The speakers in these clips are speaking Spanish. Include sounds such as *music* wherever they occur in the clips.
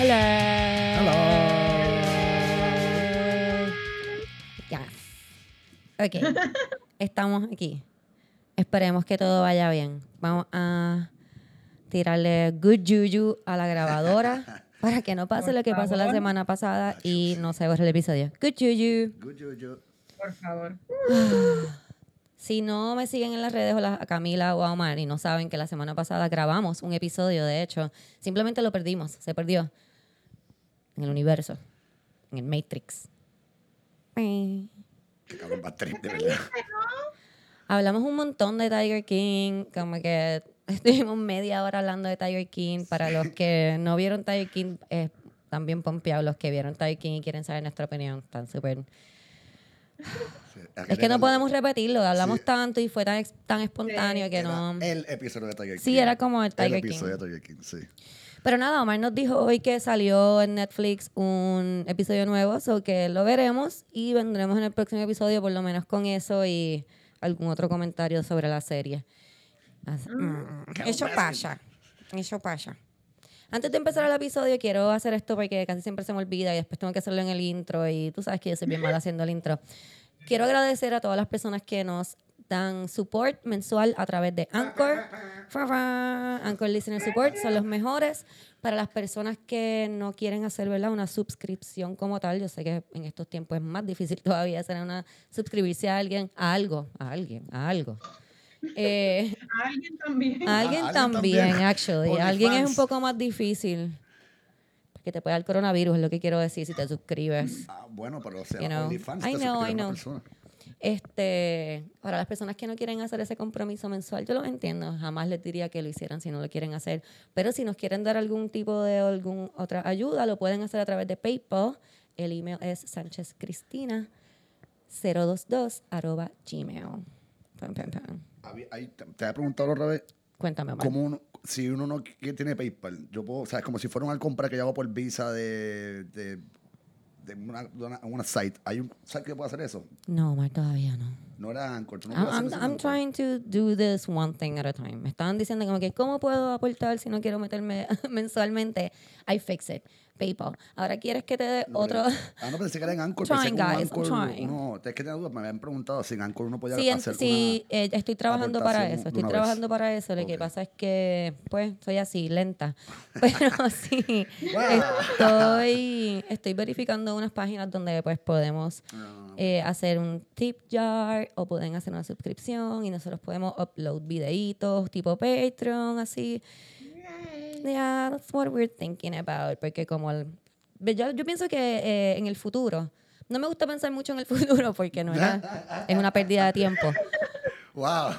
Hello. Hello. Yes. Ok. *laughs* Estamos aquí. Esperemos que todo vaya bien. Vamos a tirarle good juju a la grabadora *laughs* para que no pase Por lo que pasó la semana pasada y no se borre el episodio. Good juju. Good juju. Por favor. *sighs* Si no me siguen en las redes o la- a Camila o a Omar y no saben que la semana pasada grabamos un episodio, de hecho, simplemente lo perdimos, se perdió en el universo, en el Matrix. De verdad. Hablamos un montón de Tiger King, como que estuvimos media hora hablando de Tiger King. Para los que no vieron Tiger King, eh, también pompeados los que vieron Tiger King y quieren saber nuestra opinión. Están súper... Sí, Es que no podemos repetirlo, hablamos Sí. tanto y fue tan, tan espontáneo que Era no... El episodio de Tiger King. Sí, era como el Tiger episodio King. de Tiger King, sí. Pero nada, Omar nos dijo hoy que salió en Netflix un episodio nuevo, so que lo veremos y vendremos en el próximo episodio por lo menos con eso y algún otro comentario sobre la serie. Así- mm, Eso pasa, eso pasa. Antes de empezar el episodio quiero hacer esto porque casi siempre se me olvida y después tengo que hacerlo en el intro y tú sabes que yo soy bien mala haciendo el intro. Quiero agradecer a todas las personas que nos dan support mensual a través de Anchor. Anchor Listener Support son los mejores. Para las personas que no quieren hacer ¿verdad? una suscripción como tal, yo sé que en estos tiempos es más difícil *laughs* todavía hacer una suscribirse a alguien, a algo, a alguien, a algo. Eh, A alguien también. a alguien, también, también. actually. A *laughs* alguien es un poco más difícil. Que te puede dar coronavirus, es lo que quiero decir si te suscribes. Ah, bueno, pero o sea, You know. OnlyFans I te know, suscribe I una know. persona. Este, para las personas que no quieren hacer ese compromiso mensual, yo lo entiendo. Jamás les diría que lo hicieran si no lo quieren hacer. Pero si nos quieren dar algún tipo de algún otra ayuda, lo pueden hacer a través de PayPal. El email es sanchezcristina022 arroba gmail. Pam, pam, pam. Ahí te, te había preguntado otra vez, Cuéntame, Omar. ¿cómo uno, si uno no que tiene PayPal, yo puedo, o sea, es como si fuera una compra que yo hago por Visa de, de, de una, una, una site. ¿Hay un site que puede hacer eso? No, Omar, todavía no. No era Anchor. ¿tú no I'm, I'm, I'm trying to do this one thing at a time. Me estaban diciendo como que, ¿cómo puedo aportar si no quiero meterme *laughs* mensualmente? I fix it. PayPal. Ahora quieres que te dé No, otro... Ah, no, pensé que era en Anchor. Trying, guys, I'm Anchor, trying. es que tenía dudas, me habían preguntado si en Anchor uno podía Sí, hacer sí, eh, estoy trabajando para eso. Estoy vez. trabajando para eso. Lo que pasa es que, pues, soy así, lenta. *laughs* Pero sí, estoy, estoy verificando unas páginas donde, pues, podemos una... eh, hacer un tip jar o pueden hacer una suscripción y nosotros podemos upload videitos tipo Patreon, así. Yeah, that's what we're thinking about. Porque como el- yo, yo pienso que eh, en el futuro, no me gusta pensar mucho en el *laughs* futuro porque no era, es una pérdida de tiempo. Wow.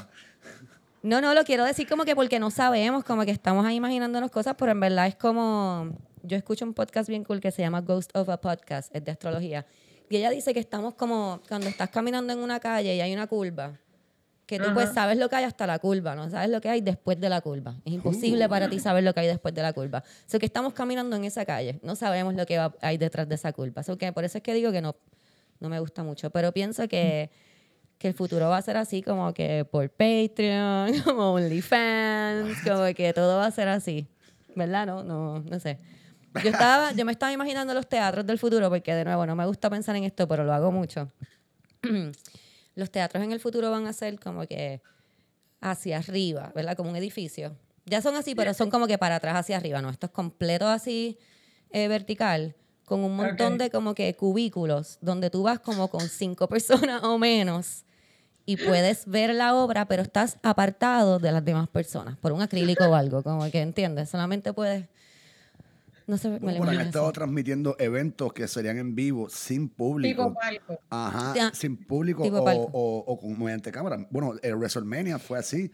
No, no, lo quiero decir como que porque no sabemos, como que estamos ahí imaginándonos cosas, pero en verdad es como, yo escucho un podcast bien cool que se llama Ghost of a Podcast, es de astrología, y ella dice que estamos como cuando estás caminando en una calle y hay una curva, que tú pues sabes lo que hay hasta la curva, no sabes lo que hay después de la curva. Es imposible para ti saber lo que hay después de la curva. O sea, que estamos caminando en esa calle, no sabemos lo que va- hay detrás de esa curva. So que por eso es que digo que no, no me gusta mucho, pero pienso que que el futuro va a ser así como que por Patreon, *laughs* como OnlyFans, como que todo va a ser así. ¿Verdad? No, no, no sé. Yo estaba, yo me estaba imaginando los teatros del futuro, porque de nuevo no me gusta pensar en esto, pero lo hago mucho. *clears throat* los teatros en el futuro van a ser como que hacia arriba, ¿verdad? Como un edificio. Ya son así, pero son como que para atrás hacia arriba, ¿no? Esto es completo así eh, vertical, con un montón de como que cubículos, donde tú vas como con cinco *laughs* personas o menos y puedes ver la obra, pero estás apartado de las demás personas por un acrílico o algo, como que entiendes, solamente puedes... No sé, me lo Bueno, estado transmitiendo eventos que serían en vivo, sin público. Tipo. Ajá, Ya. sin público Tipo o, o, o con, mediante cámara. Bueno, el WrestleMania fue así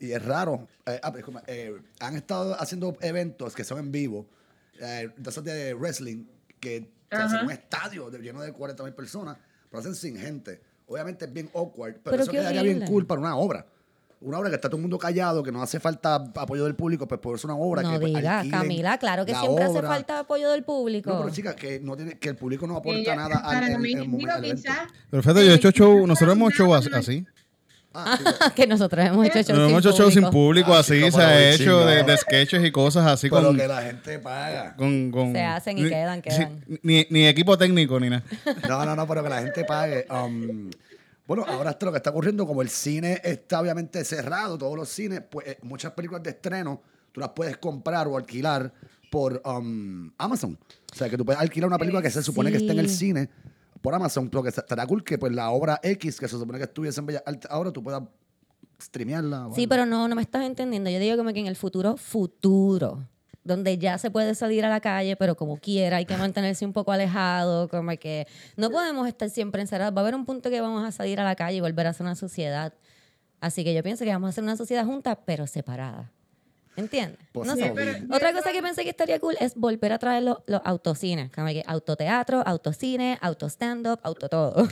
y es raro. Eh, ah, disculpa, eh, han estado haciendo eventos que son en vivo, eh, de wrestling, que se hacen un estadio de- lleno de 40 mil personas, pero hacen sin gente. Obviamente es bien awkward, pero, Pero eso quedaría bien cool para una obra. Una obra que está todo el mundo callado, que no hace falta apoyo del público, pues por eso una obra No que pues, digas, Camila, claro que siempre hace falta apoyo del público. No, pero chica, que, no tiene, que el público no aporta Ella- nada al, para al- mí, al digo, momento quizás, Pero fíjate, yo he hecho show, nosotros hemos hecho as- así. Ah, *laughs* que nosotros hemos hecho shows No sin hemos hecho shows sin público. Ah, así chico, se ha hecho de, sketches y cosas así pero con, que la gente paga. con, con- Se hacen y quedan, quedan. ni, ni equipo técnico ni nada. No, no, no, pero que la gente pague. Um, bueno, ahora esto lo que está ocurriendo, como el cine está obviamente cerrado, todos los cines, pues eh, muchas películas de estreno tú las puedes comprar o alquilar por um, Amazon. O sea, que tú puedes alquilar una película que se supone que está en el cine por Amazon, pero que estará cool que pues la obra X, que se supone que estuviese en Bellas Artes, ahora tú puedas streamearla. Sí, pero no, no me estás entendiendo. Yo digo como que en el futuro, futuro, donde ya se puede salir a la calle, pero como quiera, hay que mantenerse un poco alejado, como que no podemos estar siempre encerrados. Va a haber un punto que vamos a salir a la calle y volver a ser una sociedad. Así que yo pienso que vamos a ser una sociedad junta, pero separada. ¿Entiendes? Pues No sí, sé. pero- Otra cosa que pensé que estaría cool es volver a traer los, los autocines, como que autoteatro, autocine, auto stand-up, auto todo.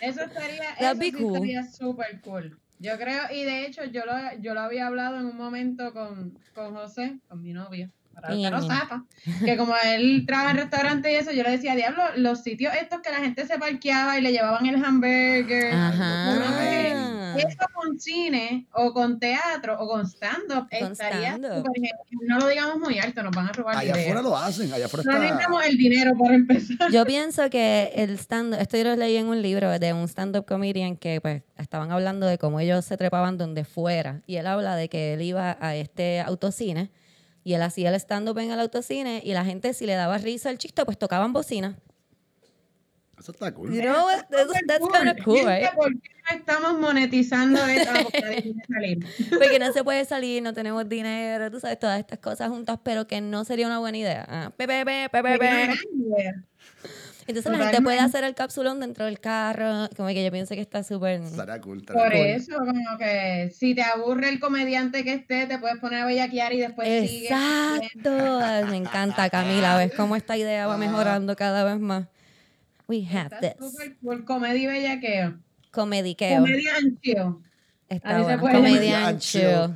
Eso estaría, That'd eso be sí cool. estaría súper cool. Yo creo, y de hecho yo lo, yo lo había hablado en un momento con, con José, con mi novio, que lo como él *laughs* trabaja en restaurante y eso, yo le decía, diablo, los sitios estos que la gente se parqueaba y le llevaban el hamburger, Ajá. eso con cine o con teatro o con stand-up Con estaría stand-up. No lo digamos muy alto, nos van a robar Allá afuera lo hacen, allá afuera No está... necesitamos el dinero para empezar. Yo pienso que el stand esto yo lo leí en un libro de un stand-up comedian que pues estaban hablando de cómo ellos se trepaban donde fuera. Y él habla de que él iba a este autocine y él hacía el stand-up en el autocine y la gente si le daba risa el chiste pues tocaban bocina. Eso está cool. You know? That's, Súper that's kind of cool, right? ¿Por qué no estamos monetizando esto? *laughs* Porque no se puede salir, no tenemos dinero, tú sabes, todas estas cosas juntas, pero que no sería una buena idea. Ah, pe, pe, pe, Entonces la gente puede Totalmente. hacer el capsulón dentro del carro, como que yo pienso que está súper... Cool. Por cool. eso, como que si te aburre el comediante que esté, te puedes poner a bellaquear y después sigue. Exacto. Me encanta, Camila. ¿Ves cómo esta idea va mejorando cada vez más? We have Está this. súper cool. Comedia y bellaqueo. Comediqueo. Comedia and chill. Está bueno. puede Comedian llamar. chill.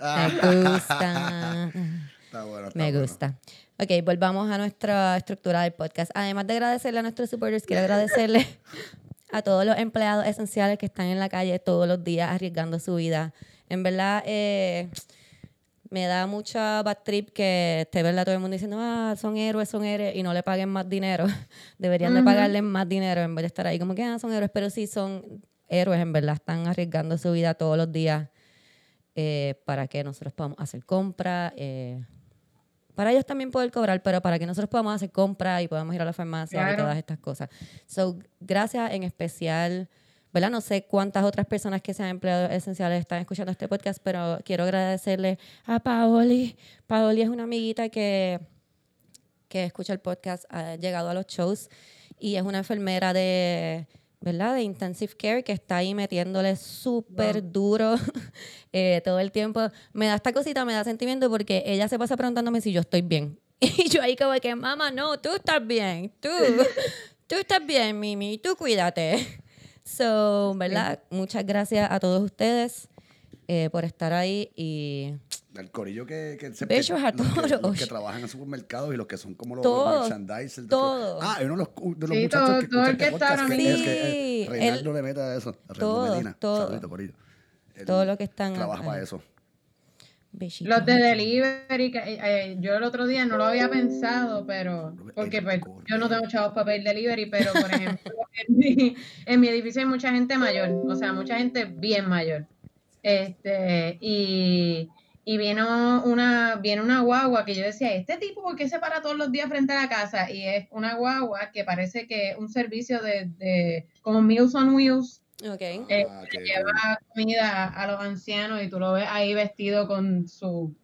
Ah, Me gusta. *laughs* está bueno, está Me bueno. gusta. Ok, volvamos a nuestra estructura del podcast. Además de agradecerle a nuestros supporters, quiero agradecerle *laughs* a todos los empleados esenciales que están en la calle todos los días arriesgando su vida. En verdad, eh, me da mucha bad trip que esté verdad todo el mundo diciendo, ah, son héroes, son héroes, y no le paguen más dinero. *laughs* Deberían de pagarles más dinero en vez de estar ahí como que, ah, son héroes, pero sí son héroes, en verdad, están arriesgando su vida todos los días eh, para que nosotros podamos hacer compras. eh, para ellos también poder cobrar, pero para que nosotros podamos hacer compras y podamos ir a la farmacia y todas estas cosas. So, gracias en especial, ¿verdad? No sé cuántas otras personas que sean empleados esenciales están escuchando este podcast, pero quiero agradecerle a Paoli. Paoli es una amiguita que, que escucha el podcast, ha llegado a los shows y es una enfermera de, ¿verdad? De intensive care que está ahí metiéndole súper duro *laughs* eh, todo el tiempo. Me da esta cosita, me da sentimiento porque ella se pasa preguntándome si yo estoy bien. *laughs* Y yo ahí como que, mamá, no, tú estás bien, tú, *laughs* tú estás bien, Mimi, tú cuídate. So, ¿verdad? Muchas gracias a todos ustedes eh, por estar ahí y El corillo que, que se Besos a los que, todos. los que trabajan en supermercados y los que son como los, Todos, los merchandisers. todos. Ah, hay uno de los, de los Sí, muchachos todo- que todo el que está ahora que, mismo. es que Sí, eh, Reinaldo le mete a eso. todo, Medina. todo. Saludito, corillo. Él todo lo que están Trabaja para eso. Los de delivery, que, eh, eh, yo el otro día no lo había pensado, pero porque pues, yo no tengo chavos para pedir delivery, pero por ejemplo, *laughs* en mi, en mi edificio hay mucha gente mayor, o sea, mucha gente bien mayor. Este, y, y vino una, viene una guagua que yo decía, ¿este tipo por qué se para todos los días frente a la casa? Y es una guagua que parece que es un servicio de, de como Meals on Wheels, Ok. eh, Ah, que lleva comida a los ancianos y tú lo ves ahí vestido con su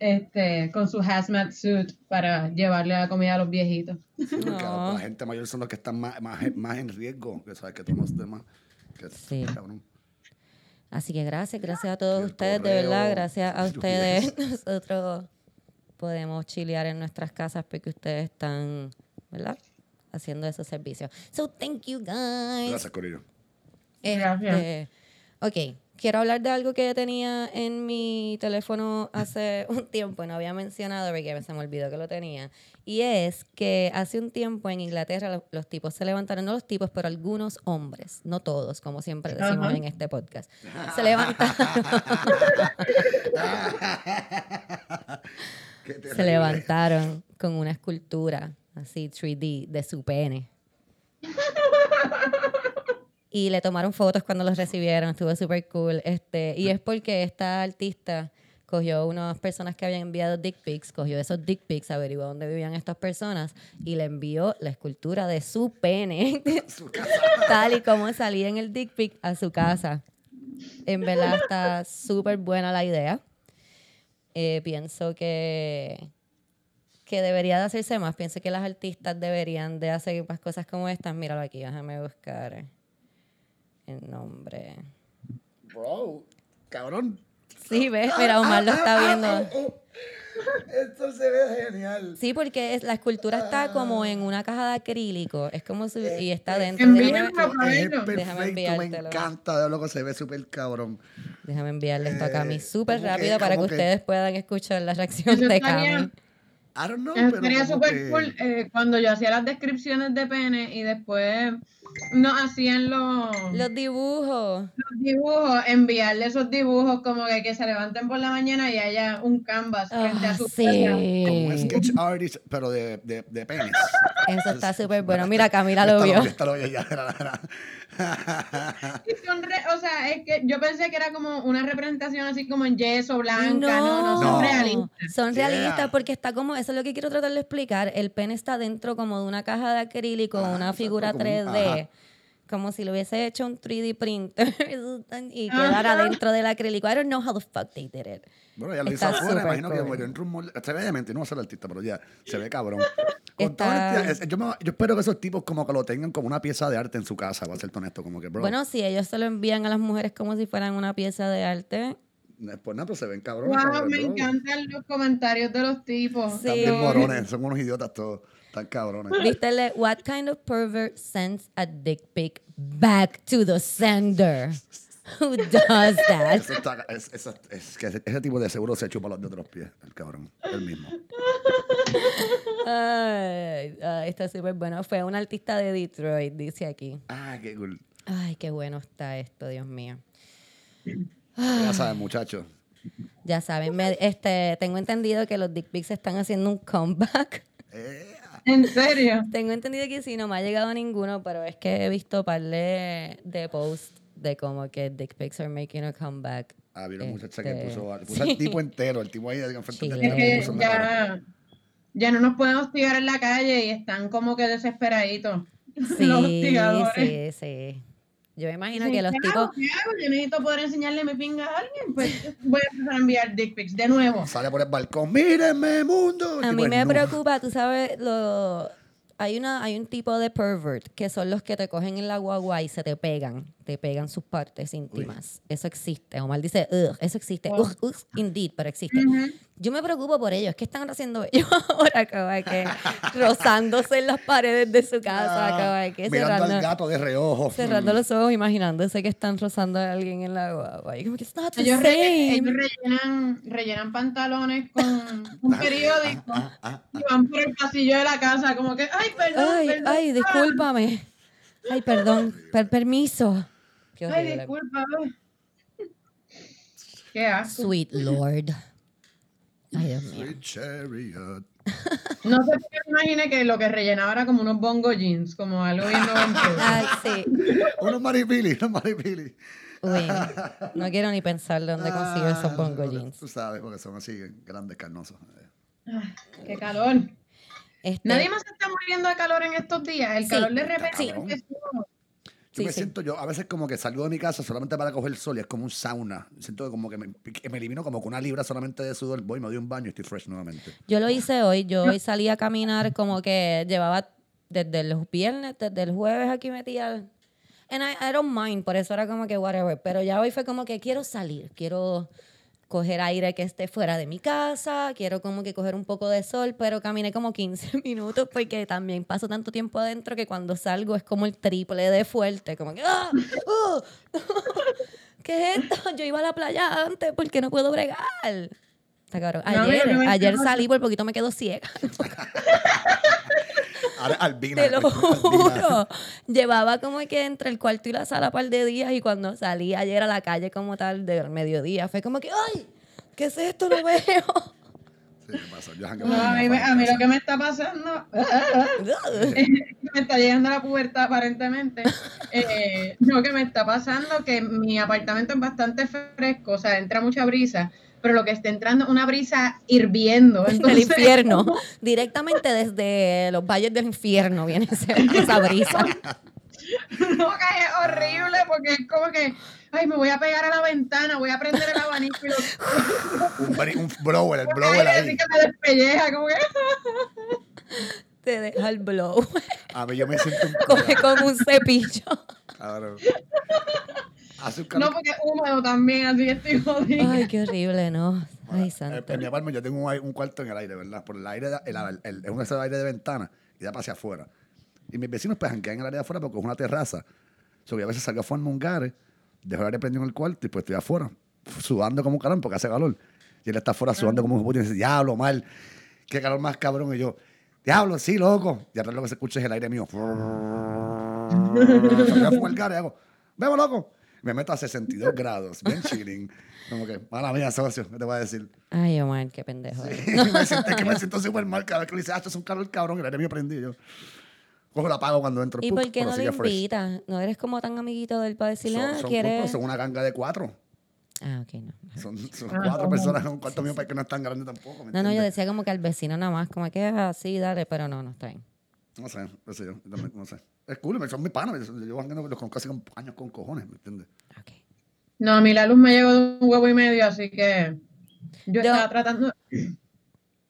este con su hazmat suit para llevarle la comida a los viejitos. No. la gente mayor son los que están más, más, más en riesgo. Que sabes que tú los demás. Que, Sí. cabrón. Así que gracias, gracias a todos ustedes, de verdad, gracias a ustedes. *laughs* Nosotros podemos chilear en nuestras casas porque ustedes están, ¿verdad? Haciendo esos servicios. So, thank you, guys. Gracias, corillo. Gracias. Este, ok, quiero hablar de algo que tenía en mi teléfono hace *laughs* un tiempo y no había mencionado porque se me olvidó que lo tenía. Y es que hace un tiempo en Inglaterra los, los tipos se levantaron, no los tipos, pero algunos hombres, no todos, como siempre decimos en este podcast, se levantaron, *laughs* se levantaron con una escultura así 3D de su pene. *laughs* Y le tomaron fotos cuando los recibieron, estuvo súper cool. Este, y es porque esta artista cogió unas personas que habían enviado dick pics, cogió esos dick pics, averiguó dónde vivían estas personas y le envió la escultura de su pene, *laughs* Su tal y como salía en el dick pic, a su casa. En verdad está súper buena la idea. Eh, pienso que, que debería de hacerse más. Pienso que las artistas deberían de hacer más cosas como estas. Míralo aquí, déjame buscar el nombre. Bro, cabrón. Sí, ¿ves? Mira, Omar lo está viendo. Esto se ve genial. Sí, porque es- la escultura está como en una caja de acrílico. Es como si... Y está dentro. Déjame, Es me encanta de lo que se ve súper cabrón. déjame enviarle esto a Cami Eh, súper ¿cómo que- rápido para que que? ustedes puedan escuchar la reacción de Cami. I don't know, pero sería súper que- cool eh, cuando yo hacía las descripciones de pene y después nos hacían los, Los dibujos. los dibujos, enviarle esos dibujos como que, que se levanten por la mañana y haya un canvas frente a su casa. Como un sí. sketch artist, pero de, de, de penis. Eso está súper bueno. Mira, Camila lo Esta vio. esta lo ya, *laughs* son re- o sea, es que yo pensé que era como una representación así como en yeso, blanca, no, no, son No. realistas. Son Yeah. realistas porque está como, eso es lo que quiero tratar de explicar. El pene está dentro como de una caja de acrílico, Ah, una figura como un- 3D. ajá. Como si lo hubiese hecho un 3D printer *laughs* y quedara Ajá. dentro del acrílico. I don't know how the fuck they did it. Bueno, ya lo hizo afuera, imagino que metió en molde. Se ve demente, no va a ser artista, pero ya, se ve cabrón. Está- honestidad, yo, me- yo espero que esos tipos como que lo tengan como una pieza de arte en su casa, va a ser honesto, como que, bro, Bueno, si ellos se lo envían a las mujeres como si fueran una pieza de arte. pues nada, pero se ven cabrones. Wow, me bro, encantan los comentarios de los tipos. Sí. Están bien morones, son unos idiotas todos, están cabrones. ¿Viste? el de, What kind of pervert sends a dick pic back to the sender? *laughs* *laughs* Who does that? Eso está, es, eso- es que ese, tipo de seguro se chupa los de otros pies, el cabrón, el mismo. Ay, ay, está súper bueno. Fue un artista de Detroit, dice aquí. Ah, qué cool. Ay, qué bueno está esto, Dios mío. Ya saben, muchachos. Ya saben, me- este, tengo entendido que los dick pics están haciendo un comeback. Eh, En serio. tengo entendido que sí, no me ha llegado ninguno, pero es que he visto par de, de posts de como que dick pics are making a comeback. había una muchacha que Este, puso, puso al tipo entero, el tipo ahí enfrente del cara. ya, ya no nos pueden hostigar en la calle y están como que desesperaditos. *laughs* los Sí, hostigadores. sí, sí. Yo me imagino Sí, que los ¿qué tipos... hago? Yo necesito poder enseñarle mi pinga a alguien. Pues *laughs* voy a empezar a enviar dick pics de nuevo. Sale por el balcón, mírenme, mundo. A mí me desnudo. preocupa, tú sabes, lo, hay, una, hay un tipo de pervert que son los que te cogen en la guagua y se te pegan, te pegan sus partes íntimas. Eso existe. Omar dice, Ugh, eso existe. Wow. Ugh, ugh, indeed, pero existe. Yo me preocupo por ellos. ¿Qué están haciendo ellos *laughs* ahora? Como que rozándose en las paredes de su casa, Ah, como que mirando al cerrando, gato de reojo. cerrando los ojos, imaginándose que están rozando a alguien en la guagua. Y como que the Ellos, re- ellos rellenan, rellenan pantalones con *laughs* un periódico Ah, ah, y van por el pasillo de la casa como que, ay, perdón, Ay, perdón. ay, discúlpame. Ay, perdón, per- permiso. Qué Ay, ay. Qué asco. Sweet Lord. Ay, Dios mío. Sweet chariot. *laughs* No sé por qué me imaginé que lo que rellenaba era como unos bongo jeans, como algo bien noventero. *laughs* Ay, sí. Unos maripili, unos maripili. Uy, no *laughs* quiero ni pensar dónde consigo esos Ah, bongo jeans. Tú sabes, porque son así grandes, carnosos. Ay, Qué calor. Este, Nadie más se está muriendo de calor en estos días. El Sí, calor de repente sí. Yo Sí, me sí. siento, yo a veces como que salgo de mi casa solamente para coger el sol y es como un sauna. Siento que como que me, que me elimino como con una libra solamente de sudor. Voy, me doy un baño y estoy fresh nuevamente. Yo lo hice hoy. Yo hoy salí a caminar como que llevaba desde los viernes, desde el jueves aquí metía. And I, I don't mind, por eso era como que whatever. Pero ya hoy fue como que quiero salir, quiero coger aire que esté fuera de mi casa, quiero como que coger un poco de sol, pero caminé como 15 *laughs* minutos porque también paso tanto tiempo adentro que cuando salgo es como el triple de fuerte, como que ¡ah! *laughs* ¡Oh! *laughs* ¿qué es esto? Yo iba a la playa antes porque no puedo bregar. Está cabrón. No, Ayer, no, ayer salí por poquito me quedo ciega. Ahora albina. Te lo juro. Llevaba como que entre el cuarto y la sala un par de días y cuando salí ayer a la calle como tal del mediodía fue como que, ¡ay! ¿Qué es esto? No veo. Sí, ¿qué pasa? Yo jangueo No, con a, mi mí, me- a mí lo que me está pasando, *laughs* me está llegando la pubertad aparentemente. Eh, no, que me está pasando que mi apartamento es bastante fresco, o sea, entra mucha brisa, pero lo que está entrando es una brisa hirviendo. del Entonces, infierno. Directamente desde los valles del infierno viene esa brisa. *laughs* No, que es horrible porque es como que, ay, me voy a pegar a la ventana, voy a prender el abanico y lo *laughs* Un, un blower, el blower así ahí. que me despelleja, como que *laughs* Te deja el blow. A mí yo me siento un Coge con un cepillo. cabrón. No porque es húmedo también, así que estoy jodida. Ay, qué horrible, ¿no? Ay, Eh, santo. En mi apartamento yo tengo un, cuarto en el aire, ¿verdad? Por el aire, da- el, el- es un ese aire de ventana y da para hacia afuera. Y mis vecinos pues janguean en el área de afuera porque es una terraza. So, yo a veces salgo afuera en un gare, dejo el aire prendido en el cuarto y pues estoy afuera, sudando como un carón porque hace calor. Y él está afuera sudando como un puto y dice, diablo, mal, qué calor más cabrón. Y yo, diablo, sí, loco. Y atrás lo que se escucha es el aire mío. *laughs* Salgo afuera el gare y hago, vemos, loco. Me meto a 62 *laughs* grados, bien chilling. Como que, mala mía, socio, ¿qué te voy a decir? Ay, Omar, qué pendejo. *laughs* me siento, es que me siento súper mal cada vez que le dice, ah, esto es un calor cabrón, y el aire prendido. Yo cojo la apago cuando entro. ¿Y por qué no lo invitas? ¿No eres como tan amiguito del para decirle, Son, ah, son, quieres? son una ganga de cuatro. Ah, ok, no. Son, son Ah, cuatro no. personas en un cuarto mío para que no es tan grande tampoco. ¿me No, no, yo entiendes? decía como que al vecino nada más, como que así, dale, pero no, no está bien. No sé, no sé yo. también, no sé. Es cool, son mis panas. Yo, yo los conozco hace años con cojones, ¿me entiendes? No, a mí la luz me llegó de un huevo y medio, así que yo, Yo- estaba tratando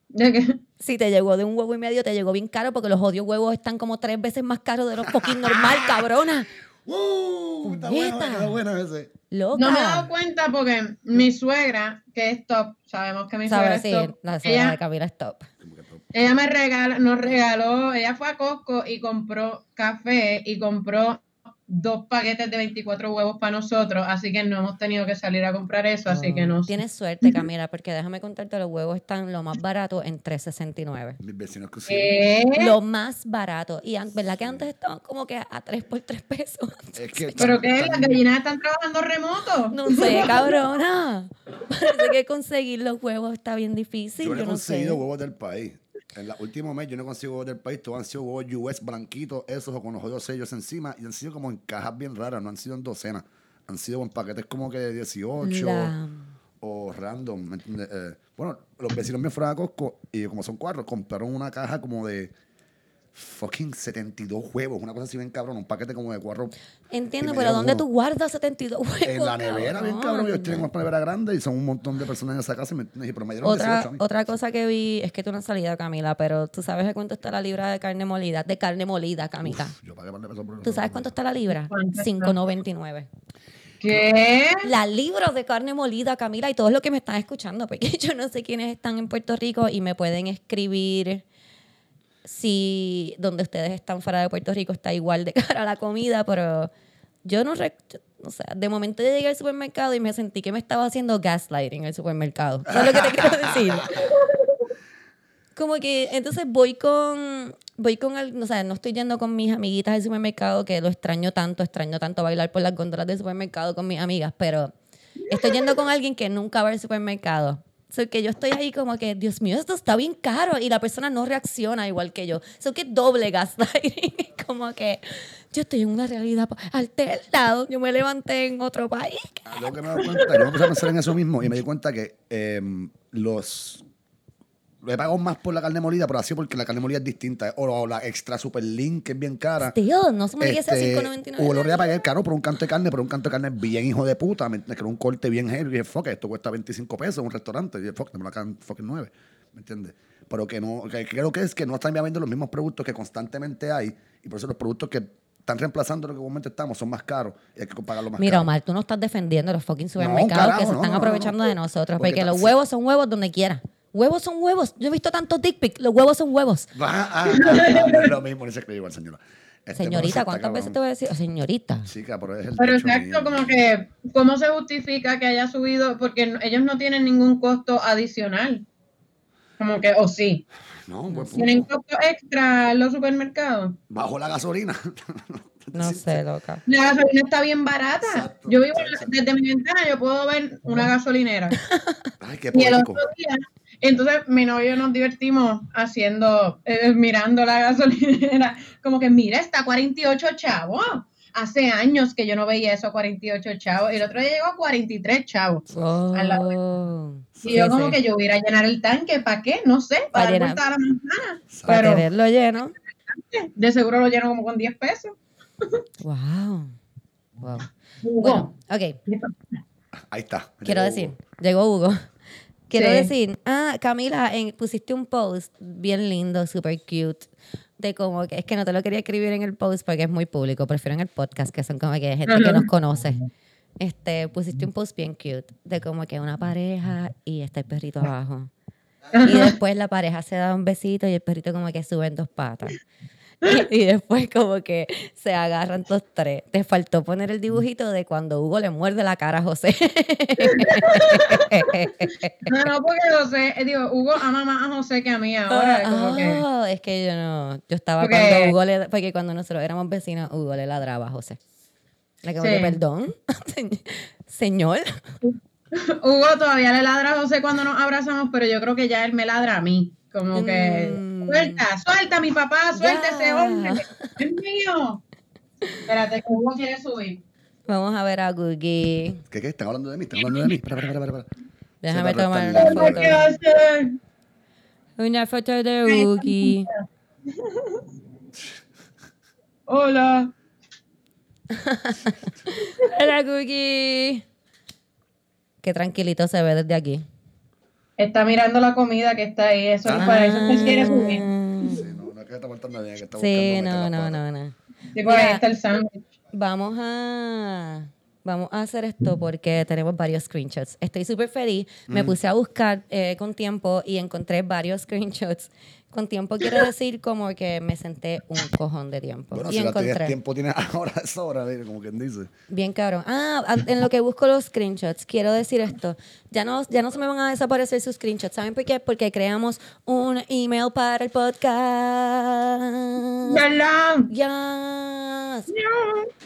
de que Si te llegó de un huevo y medio, te llegó bien caro porque los odios huevos están como tres veces más caros de los fucking normal, *laughs* cabrona. ¡Uh! Está bueno, Puñeta. quedó bueno ese. Loca. no me he dado cuenta porque mi suegra, que es top, sabemos que mi suegra es top, la suegra ella, de Camila que todo. Ella me regala, nos regaló, ella fue a Costco y compró café y compró dos paquetes de 24 huevos para nosotros, así que no hemos tenido que salir a comprar eso, así que no. Tienes suerte, Camila, porque déjame contarte, los huevos están lo más barato en 3.69. Mis vecinos. ¿Qué? Lo más barato. Y ¿verdad que antes estaban como que a 3 por 3 pesos? Es que ¿Pero qué? ¿Las gallinas están trabajando remoto? No sé, cabrona. *laughs* Parece que conseguir los huevos está bien difícil. Yo no Yo he no conseguido sé. huevos del país. En el último mes yo no consigo huevos del país. Todos han sido huevos US blanquitos, esos o con los jodidos sellos encima. Y han sido como en cajas bien raras, no han sido en docenas. Han sido en paquetes como que de 18 La- o random. ¿me entiendes? Eh, bueno, los vecinos míos fueron a Costco y como son cuatro, compraron una caja como de fucking 72 huevos. Una cosa así bien cabrón. Un paquete como de cuatro. Entiendo, pero ¿dónde uno. tú guardas 72 huevos? En la nevera, bien cabrón. Ellos tienen una nevera grande y son un montón de personas en esa casa. Y me, pero me dieron Otra, 18 a mí. otra cosa que vi es que tú no has salido, Camila, pero tú sabes de cuánto está la libra de carne molida. De carne molida, Camila. Yo pagué pesos por ¿Tú sabes cuánto está la libra? ¿Cuánto está? 5.99. ¿Qué? La libra de carne molida, Camila, y todos los que me están escuchando, porque *laughs* yo no sé quiénes están en Puerto Rico y me pueden escribir si donde ustedes están fuera de Puerto Rico está igual de *laughs* cara a la comida, pero yo no, rec- o sea, de momento yo llegué al supermercado y me sentí que me estaba haciendo gaslighting en el supermercado. ¿Sabes lo que te quiero decir? *laughs* Como que entonces voy con, voy con, al- o sea, no estoy yendo con mis amiguitas al supermercado, que lo extraño tanto, extraño tanto bailar por las góndolas del supermercado con mis amigas, pero estoy yendo con alguien que nunca va al supermercado. So que yo estoy ahí como que, Dios mío, esto está bien caro y la persona no reacciona igual que yo. So que doble gaslighting. *laughs* como que yo estoy en una realidad alterada. Yo me levanté en otro país. Lo que me dado cuenta, yo puse a pensar en eso mismo y me di cuenta que eh, los. He pagado más por la carne molida, pero así porque la carne molida es distinta. O, o la extra super lean, que es bien cara. Tío, no se me digas a Este, 5.99. o lo voy a pagar caro por un canto de carne, pero un canto de carne bien hijo de puta. ¿me? Que era un corte bien heavy. Y dije, fuck, esto cuesta 25 pesos en un restaurante. Y dije, fuck, me lo acá fucking 9. ¿Me entiendes? Pero que no, que creo que es que no están vendiendo los mismos productos que constantemente hay. Y por eso los productos que están reemplazando lo que comúnmente estamos son más caros. Y hay que pagarlo más Mira, caro. Omar, tú no estás defendiendo los fucking supermercados carajo, que se no, están no, aprovechando de nosotros. Porque Porque, los huevos son huevos donde quiera. Huevos son huevos. Yo he visto tantos dick pics. Los huevos son huevos. Ah, ah, ah, ah, no es lo mismo, ni se igual, señora. Este Señorita, ¿cuántas veces te voy a decir? Oh, señorita. Chica, pero es el Pero exacto, mío. como que, ¿cómo se justifica que haya subido? Porque no- ellos no tienen ningún costo adicional. Como que, o sí. No. ¿Tienen costo extra en los supermercados? Bajo la gasolina. *laughs* No sé, loca. La gasolina está bien barata. Exacto, Yo vivo exacto. desde mi ventana, yo puedo ver una gasolinera. Ay, qué Y el poético. otro día, entonces mi novio y yo nos divertimos haciendo, eh, mirando la gasolinera, como que mira, está a 48 chavos. Hace años que yo no veía eso a 48 chavos. El otro día llegó a 43 chavos. Al lado Oh. Y yo Sí, como sí. que yo hubiera a llenar el tanque, ¿para qué? No sé, para Pa' dar llenar. la manzana. Para Pero tenerlo lleno. de seguro lo lleno como con 10 pesos. Wow. Wow. Hugo, Bueno, ok. Ahí está. Quiero Llegó decir, llegó Hugo. Quiero Sí. decir, ah, Camila, en- pusiste un post bien lindo, super cute, de como que es que no te lo quería escribir en el post porque es muy público, prefiero en el podcast, que son como que gente que nos conoce. Este, pusiste un post bien cute de como que una pareja y está el perrito abajo. Y después la pareja se da un besito y el perrito como que sube en dos patas. *laughs* Y, después como que se agarran los tres. Te faltó poner el dibujito de cuando Hugo le muerde la cara a José. *laughs* No, no, porque José, eh, digo, Hugo ama más a José que a mí ahora. como que, Ah, es que yo no. Yo estaba cuando Hugo le. Porque cuando nosotros éramos vecinos, Hugo le ladraba a José. Le Sí. que, perdón. *laughs* Señor. Hugo todavía le ladra a José cuando nos abrazamos, pero yo creo que ya él me ladra a mí. Como que, Mm. Suelta, suelta mi papá, suelta Ya. ese hombre, es mío. Espérate, que Hugo quiere subir. Vamos a ver a Googie. ¿Qué, qué? ¿Están hablando de mí? ¿Están hablando de mí? Espera, espera, espera, espera. Déjame tomar una foto. Una foto de Googie. *laughs* Hola. *laughs* Hola, Googie. Qué tranquilito se ve desde aquí. Está mirando la comida que está ahí, eso Ah. para eso que quiere subir. Sí, no, no es que está portando bien, que está Sí, no, no, no, no. Sí, por ahí está el sándwich. Vamos a, vamos a hacer esto porque tenemos varios screenshots. Estoy súper feliz. Me puse a buscar eh, con tiempo y encontré varios screenshots. Con tiempo quiero decir como que me senté un cojón de tiempo. Bueno, y si la encontré. tiempo, tienes *laughs* ahora es hora, como quien dice. Bien cabrón. Ah, en lo que busco los screenshots, quiero decir esto. Ya no, ya no se me van a desaparecer sus screenshots. ¿Saben por qué? Porque creamos un email para el podcast. ¿Verdad? Yes.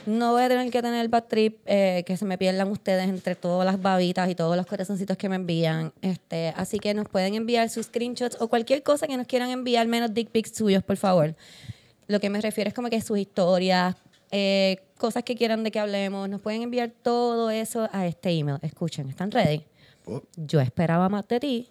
No voy a tener que tener el bad trip, eh, que se me pierdan ustedes entre todas las babitas y todos los corazoncitos que me envían. Este, así que nos pueden enviar sus screenshots o cualquier cosa que nos quieran enviar, menos dick pics suyos, por favor. Lo que me refiero es como que sus historias, eh, cosas que quieran de que hablemos. Nos pueden enviar todo eso a este email. Escuchen, ¿están ready? Oh, Yo esperaba más de ti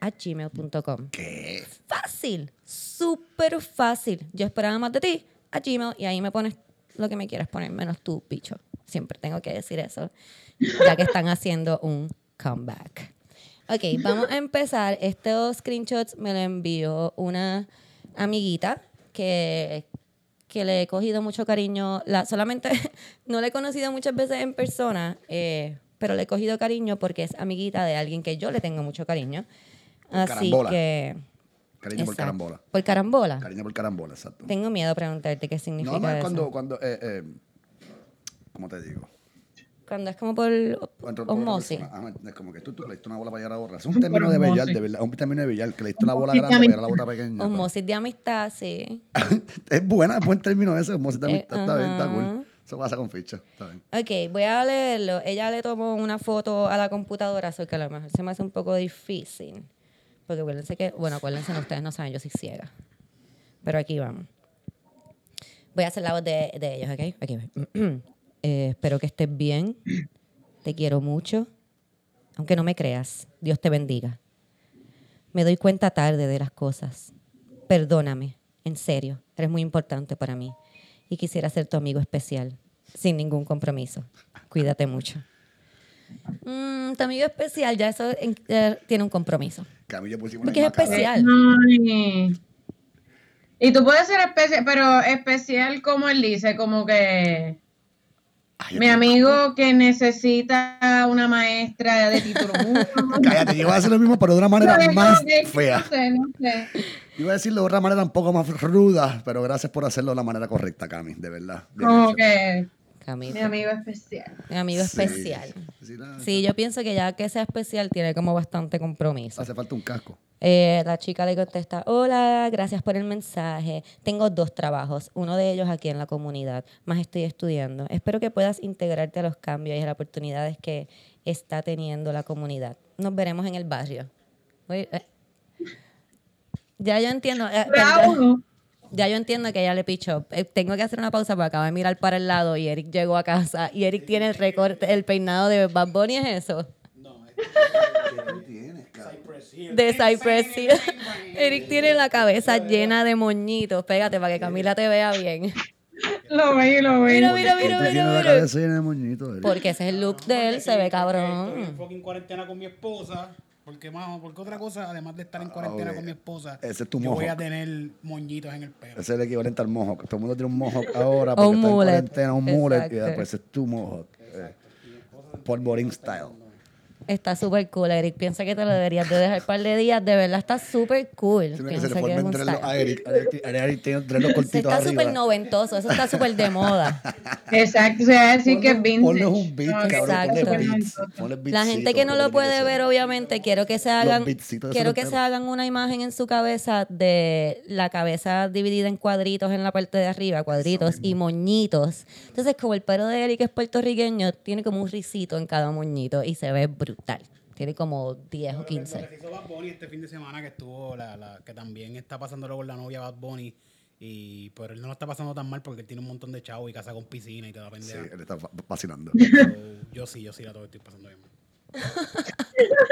a gmail.com ¿Qué? fácil, súper fácil. Yo esperaba más de ti a Gmail y ahí me pones lo que me quieras poner, menos tú, bicho. Siempre tengo que decir eso, ya que están haciendo un comeback. Ok, vamos a empezar. Estos screenshots me lo envió una amiguita que, que le he cogido mucho cariño. La, solamente *laughs* no la he conocido muchas veces en persona, eh, pero le he cogido cariño porque es amiguita de alguien que yo le tengo mucho cariño. Así carambola. que... Cariño por carambola. ¿Por carambola? Cariño por carambola, exacto. Tengo miedo de preguntarte qué significa No, no, es cuando, cuando, eh, eh, ¿cómo te digo? Cuando es como por osmosis. Ah, es como que tú, tú le diste una bola para allá a la otra. Es un término de Bellar, de verdad. Es un término de Bellar, que le diste una bola grande para allá a la bola pequeña. Osmosis de amistad, sí. *laughs* es buena, es buen término ese. Osmosis de Eh, amistad, está bien, está cool. Eso pasa con ficha, está bien. Ok, voy a leerlo. Ella le tomó una foto a la computadora, así que a lo mejor se me hace un poco difícil. Porque acuérdense que, bueno, acuérdense, ustedes no saben, yo soy ciega. Pero aquí vamos. Voy a hacer la voz de, de ellos, ¿ok? Aquí voy. *clears throat* Eh, espero que estés bien. Te quiero mucho. Aunque no me creas, Dios te bendiga. Me doy cuenta tarde de las cosas. Perdóname, en serio, eres muy importante para mí. Y quisiera ser tu amigo especial, sin ningún compromiso. Cuídate mucho. Mm, tu amigo especial, ya eso en- eh, tiene un compromiso. Yo pusimos Porque es especial. Ay. Y tú puedes ser especial, pero especial como él dice, como que Ay, mi amigo que necesita una maestra de título. *laughs* Cállate, yo voy a hacer lo mismo, pero de una manera No, más no, fea. No sé, no sé. Iba a decirlo de otra manera un poco más ruda, pero gracias por hacerlo de la manera correcta, Cami, de verdad. Como que Mi amigo especial. Mi amigo Sí. especial. Sí, nada, Sí, yo pienso que ya que sea especial tiene como bastante compromiso. Hace falta un casco. Eh, la chica le contesta, hola, gracias por el mensaje. Tengo dos trabajos, uno de ellos aquí en la comunidad, más estoy estudiando. Espero que puedas integrarte a los cambios y a las oportunidades que está teniendo la comunidad. Nos veremos en el barrio. Eh. Ya yo entiendo. eh. Ya yo entiendo que ella le pichó. Eh, tengo que hacer una pausa porque acabo de mirar para el lado y Eric llegó a casa y Eric tiene el recorte, el peinado de Bad Bunny, ¿es eso? De Cypress Hill. Eric tiene la cabeza llena de moñitos. Pégate para que Camila te vea bien. Lo veí, lo veí. Mira, mira, ¿Por qué mira, mira, la mira. cabeza llena de moñitos? Eric? Porque ese es el look de él, se ve Estoy en cabrón. fucking cuarentena con mi esposa. Porque, más, porque otra cosa, además de estar en cuarentena ok. con mi esposa, Ese es tu yo voy a tener moñitos en el pelo. Ese es el equivalente al mohawk. Todo el mundo tiene un mohawk ahora *laughs* porque un está en mullet. cuarentena, un mullet, y después es tu mohawk. Eh, polvorín style. Está súper cool, Eric. Piensa que te lo deberías de dejar un par de días. De verdad, está súper cool. Tiene que Piensa se le que es a Eric. Eric, Eric tiene cortitos está súper noventoso, eso está súper de moda. *laughs* Exacto, se va a decir que es Ponle- vintage. Ponle un beat, No, cabrón. Ponle Exacto. beats. Ponle La gente que no lo puede ver, obviamente, quiero que se hagan, quiero que se hagan una imagen en su cabeza de la cabeza dividida en cuadritos en la parte de arriba, cuadritos y moñitos. Entonces, como el pelo de Eric es puertorriqueño, tiene como un risito en cada moñito y se ve brutal. Tiene como 10 o Lo 15. que se hizo Bad Bunny este fin de semana que estuvo, la, la, que también está pasándolo con la novia Bad Bunny. Y, pero él no lo está pasando tan mal porque él tiene un montón de chavos y casa con piscina y toda la Sí, pendeja. él está fascinando. So, yo sí, yo sí la todo estoy pasando bien. *laughs*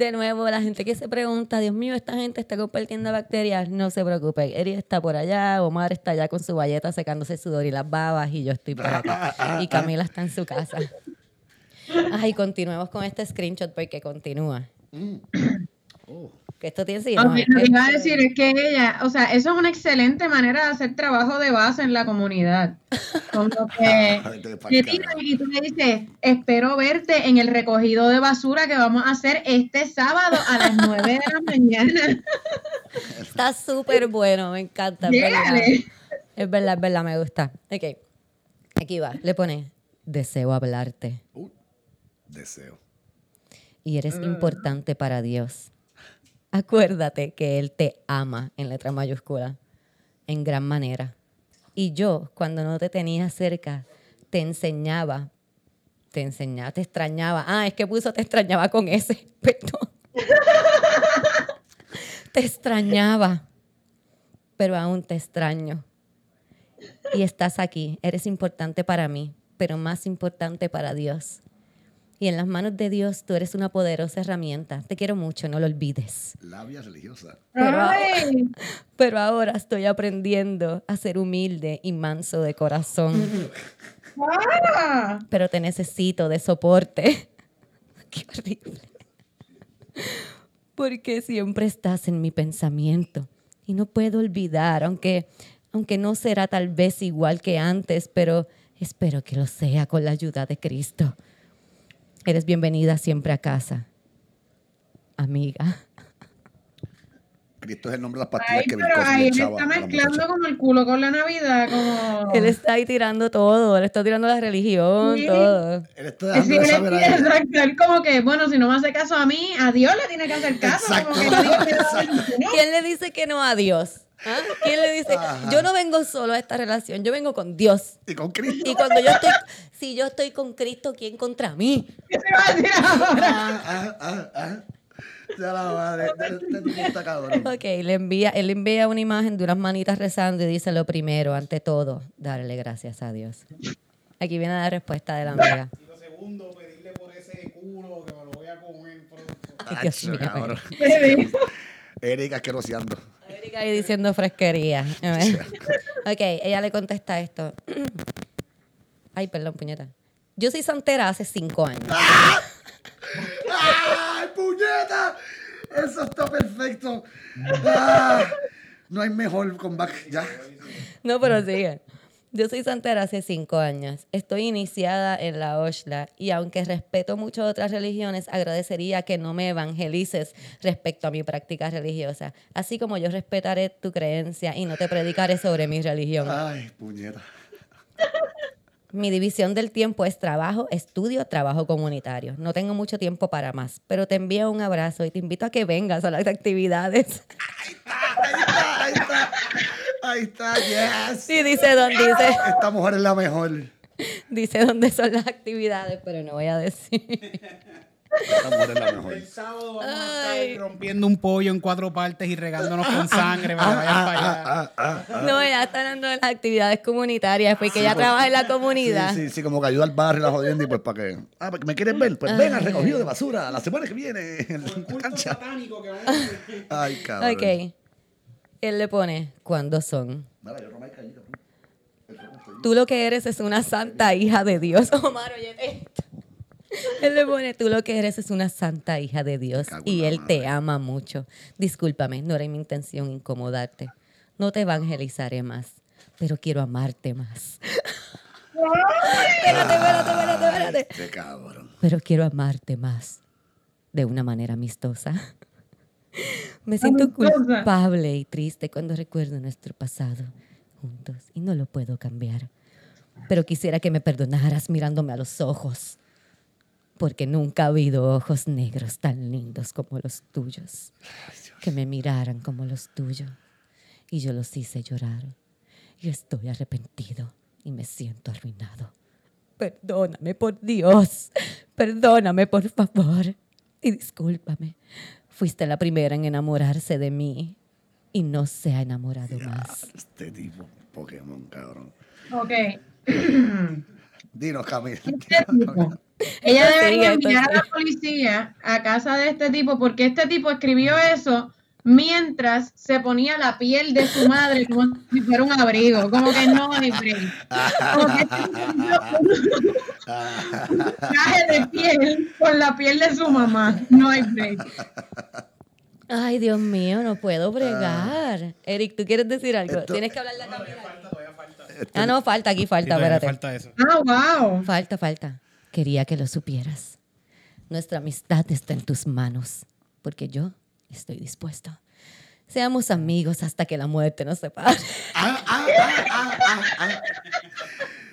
De nuevo, la gente que se pregunta, Dios mío, esta gente está compartiendo bacterias, no se preocupen. Eric está por allá, Omar está allá con su valleta secándose el sudor y las babas y yo estoy por acá. Y Camila está en su casa. Ay, continuemos con este screenshot porque continúa. *clears throat* Oh. Que esto tiene sí, Ok, no, lo que iba a decir es que ella, o sea, eso es una excelente manera de hacer trabajo de base en la comunidad. Como *laughs* que pa'l te tiran y tú le dices, espero verte en el recogido de basura que vamos a hacer este sábado a las 9 de la mañana. *laughs* Está súper bueno, me encanta. Es verdad. Es verdad, es verdad, me gusta. Ok, aquí va, le pone, deseo hablarte Uh, deseo. y eres importante para Dios. Acuérdate que Él te ama en letra mayúscula, en gran manera. Y yo, cuando no te tenía cerca, te enseñaba, te enseñaba, te extrañaba. Ah, es que puso te extrañaba con ese, *laughs* perdón. te extrañaba, pero aún te extraño. Y estás aquí, eres importante para mí, pero más importante para Dios. Y en las manos de Dios tú eres una poderosa herramienta. Te quiero mucho, no lo olvides. Labia religiosa. Pero- Ay, *laughs* Pero ahora estoy aprendiendo a ser humilde y manso de corazón. ah. Pero te necesito de soporte. *laughs* Qué horrible. Porque siempre estás en mi pensamiento. Y no puedo olvidar, aunque, aunque no será tal vez igual que antes, pero espero que lo sea con la ayuda de Cristo. Eres bienvenida siempre a casa. Amiga. Cristo es el nombre de las pastillas Ay, que pero ahí él está mezclando como el culo con la Navidad, como... Él está ahí tirando todo. Él está tirando la religión, Sí. todo. Él está Sí, dejando de él, saber a ella. exacto, él como que, bueno, si no me hace caso a mí, a Dios le tiene que hacer caso. Exacto. Como que bendición. ¿Quién le dice que no a Dios? *laughs* ¿Ah? ¿Quién le dice? Ajá. Yo no vengo solo a esta relación, yo vengo con Dios. Y con Cristo. Y cuando yo estoy, si yo estoy con Cristo, ¿quién contra mí? ¿Qué se va a decir ahora? Ah, ah, ah, ah. Ya la madre. Este tipo está cabrón. Ok, le envía, él envía una imagen de unas manitas rezando y dice lo primero, ante todo, darle gracias a Dios. Aquí viene la respuesta de la amiga. Y lo segundo, pedirle por ese culo que me lo voy a comer pronto. Ay, Dios mío. Erika asqueroseando. Erika ahí diciendo fresquería. *laughs* Ok, ella le contesta esto. *clears throat* Ay, perdón, puñeta. Yo soy santera hace cinco años. ¡Ay, puñeta! Eso está perfecto. Ah, no hay mejor comeback. Ya. No, pero sigue. Yo soy santera hace cinco años. Estoy iniciada en la Oshla y aunque respeto mucho otras religiones, agradecería que no me evangelices respecto a mi práctica religiosa. Así como yo respetaré tu creencia y no te predicaré sobre mi religión. Ay, puñeta. *laughs* Mi división del tiempo es trabajo, estudio, trabajo comunitario. No tengo mucho tiempo para más, pero te envío un abrazo y te invito a que vengas a las actividades. Ahí está, ahí está. Ahí está, yes. Sí, dice dónde dice, Esta mujer es la mejor. dice dónde son las actividades, pero no voy a decir. Esta mujer es la mejor. El sábado vamos Ay. a estar rompiendo un pollo en cuatro partes y regándonos con sangre para que vayan para allá. Ah, ah, ah. No, ella está hablando de las actividades comunitarias, porque ella trabaja en la comunidad. Sí, sí, sí, como que ayuda al barrio, la jodienda y pues para que. Ah, ¿me quieres ver? Pues ven al recogido de basura la semana que viene en la Culto cancha. satánico que vamos a hacer. Ay, cabrón. Ok. Él le pone, ¿cuándo son? Cabrón. Tú lo que eres es una santa hija de Dios. *laughs* Omar, oye esto. Él le pone, tú lo que eres es una santa hija de Dios y Él te ama mucho. Discúlpame, no era mi intención incomodarte. No te evangelizaré más, pero quiero amarte más. espérate, espérate, espérate, espérate. Este. Pero quiero amarte más de una manera amistosa. *laughs* Me siento culpable y triste cuando recuerdo nuestro pasado juntos y no lo puedo cambiar. Pero quisiera que me perdonaras mirándome a los ojos, porque nunca ha habido ojos negros tan lindos como los tuyos, que me miraran como los tuyos. Y yo los hice llorar. Y estoy arrepentido y me siento arruinado. Perdóname, por Dios. Perdóname, por favor. Y discúlpame. Fuiste la primera en enamorarse de mí y no se ha enamorado más. Este tipo, Pokémon, cabrón. Ok. *clears throat* Dinos, Camila. Este. *laughs* Ella *laughs* debería enviar a la policía a casa de este tipo porque este tipo escribió eso mientras se ponía la piel de su madre como si fuera un abrigo. Como que no hay break. Como que este un traje de piel con la piel de su mamá. No hay break. Ay, Dios mío, no puedo bregar. Eric, ¿tú quieres decir algo? Esto- Tienes que hablarle a Camila. Este- Ah, no, falta aquí, falta, todavía espérate. falta eso. Ah, wow. Falta, falta. Quería que lo supieras. Nuestra amistad está en tus manos, porque yo estoy dispuesto. Seamos amigos hasta que la muerte nos separe. Ah, ah, ah, ah, ah, ah.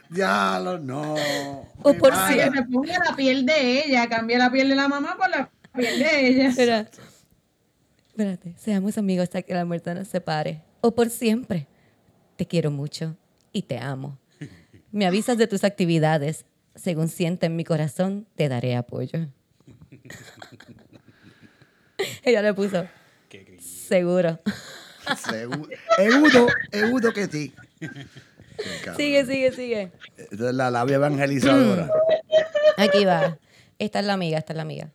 Diablo, no. O Mi por. Que se ponga la piel de ella, cambia la piel de la mamá por la piel de ella. *laughs* Espera. Espérate, seamos amigos hasta que la muerte nos separe. O por siempre. Te quiero mucho y te amo. Me avisas de tus actividades. Según sienta en mi corazón, te daré apoyo. *laughs* *laughs* Ella le puso. Seguro. Seguro, Eudo, Eudo que sí. Qué. *laughs* Sigue, sigue, sigue. Esta es la labia evangelizadora. *clears throat* Aquí va. Esta es la amiga, esta es la amiga.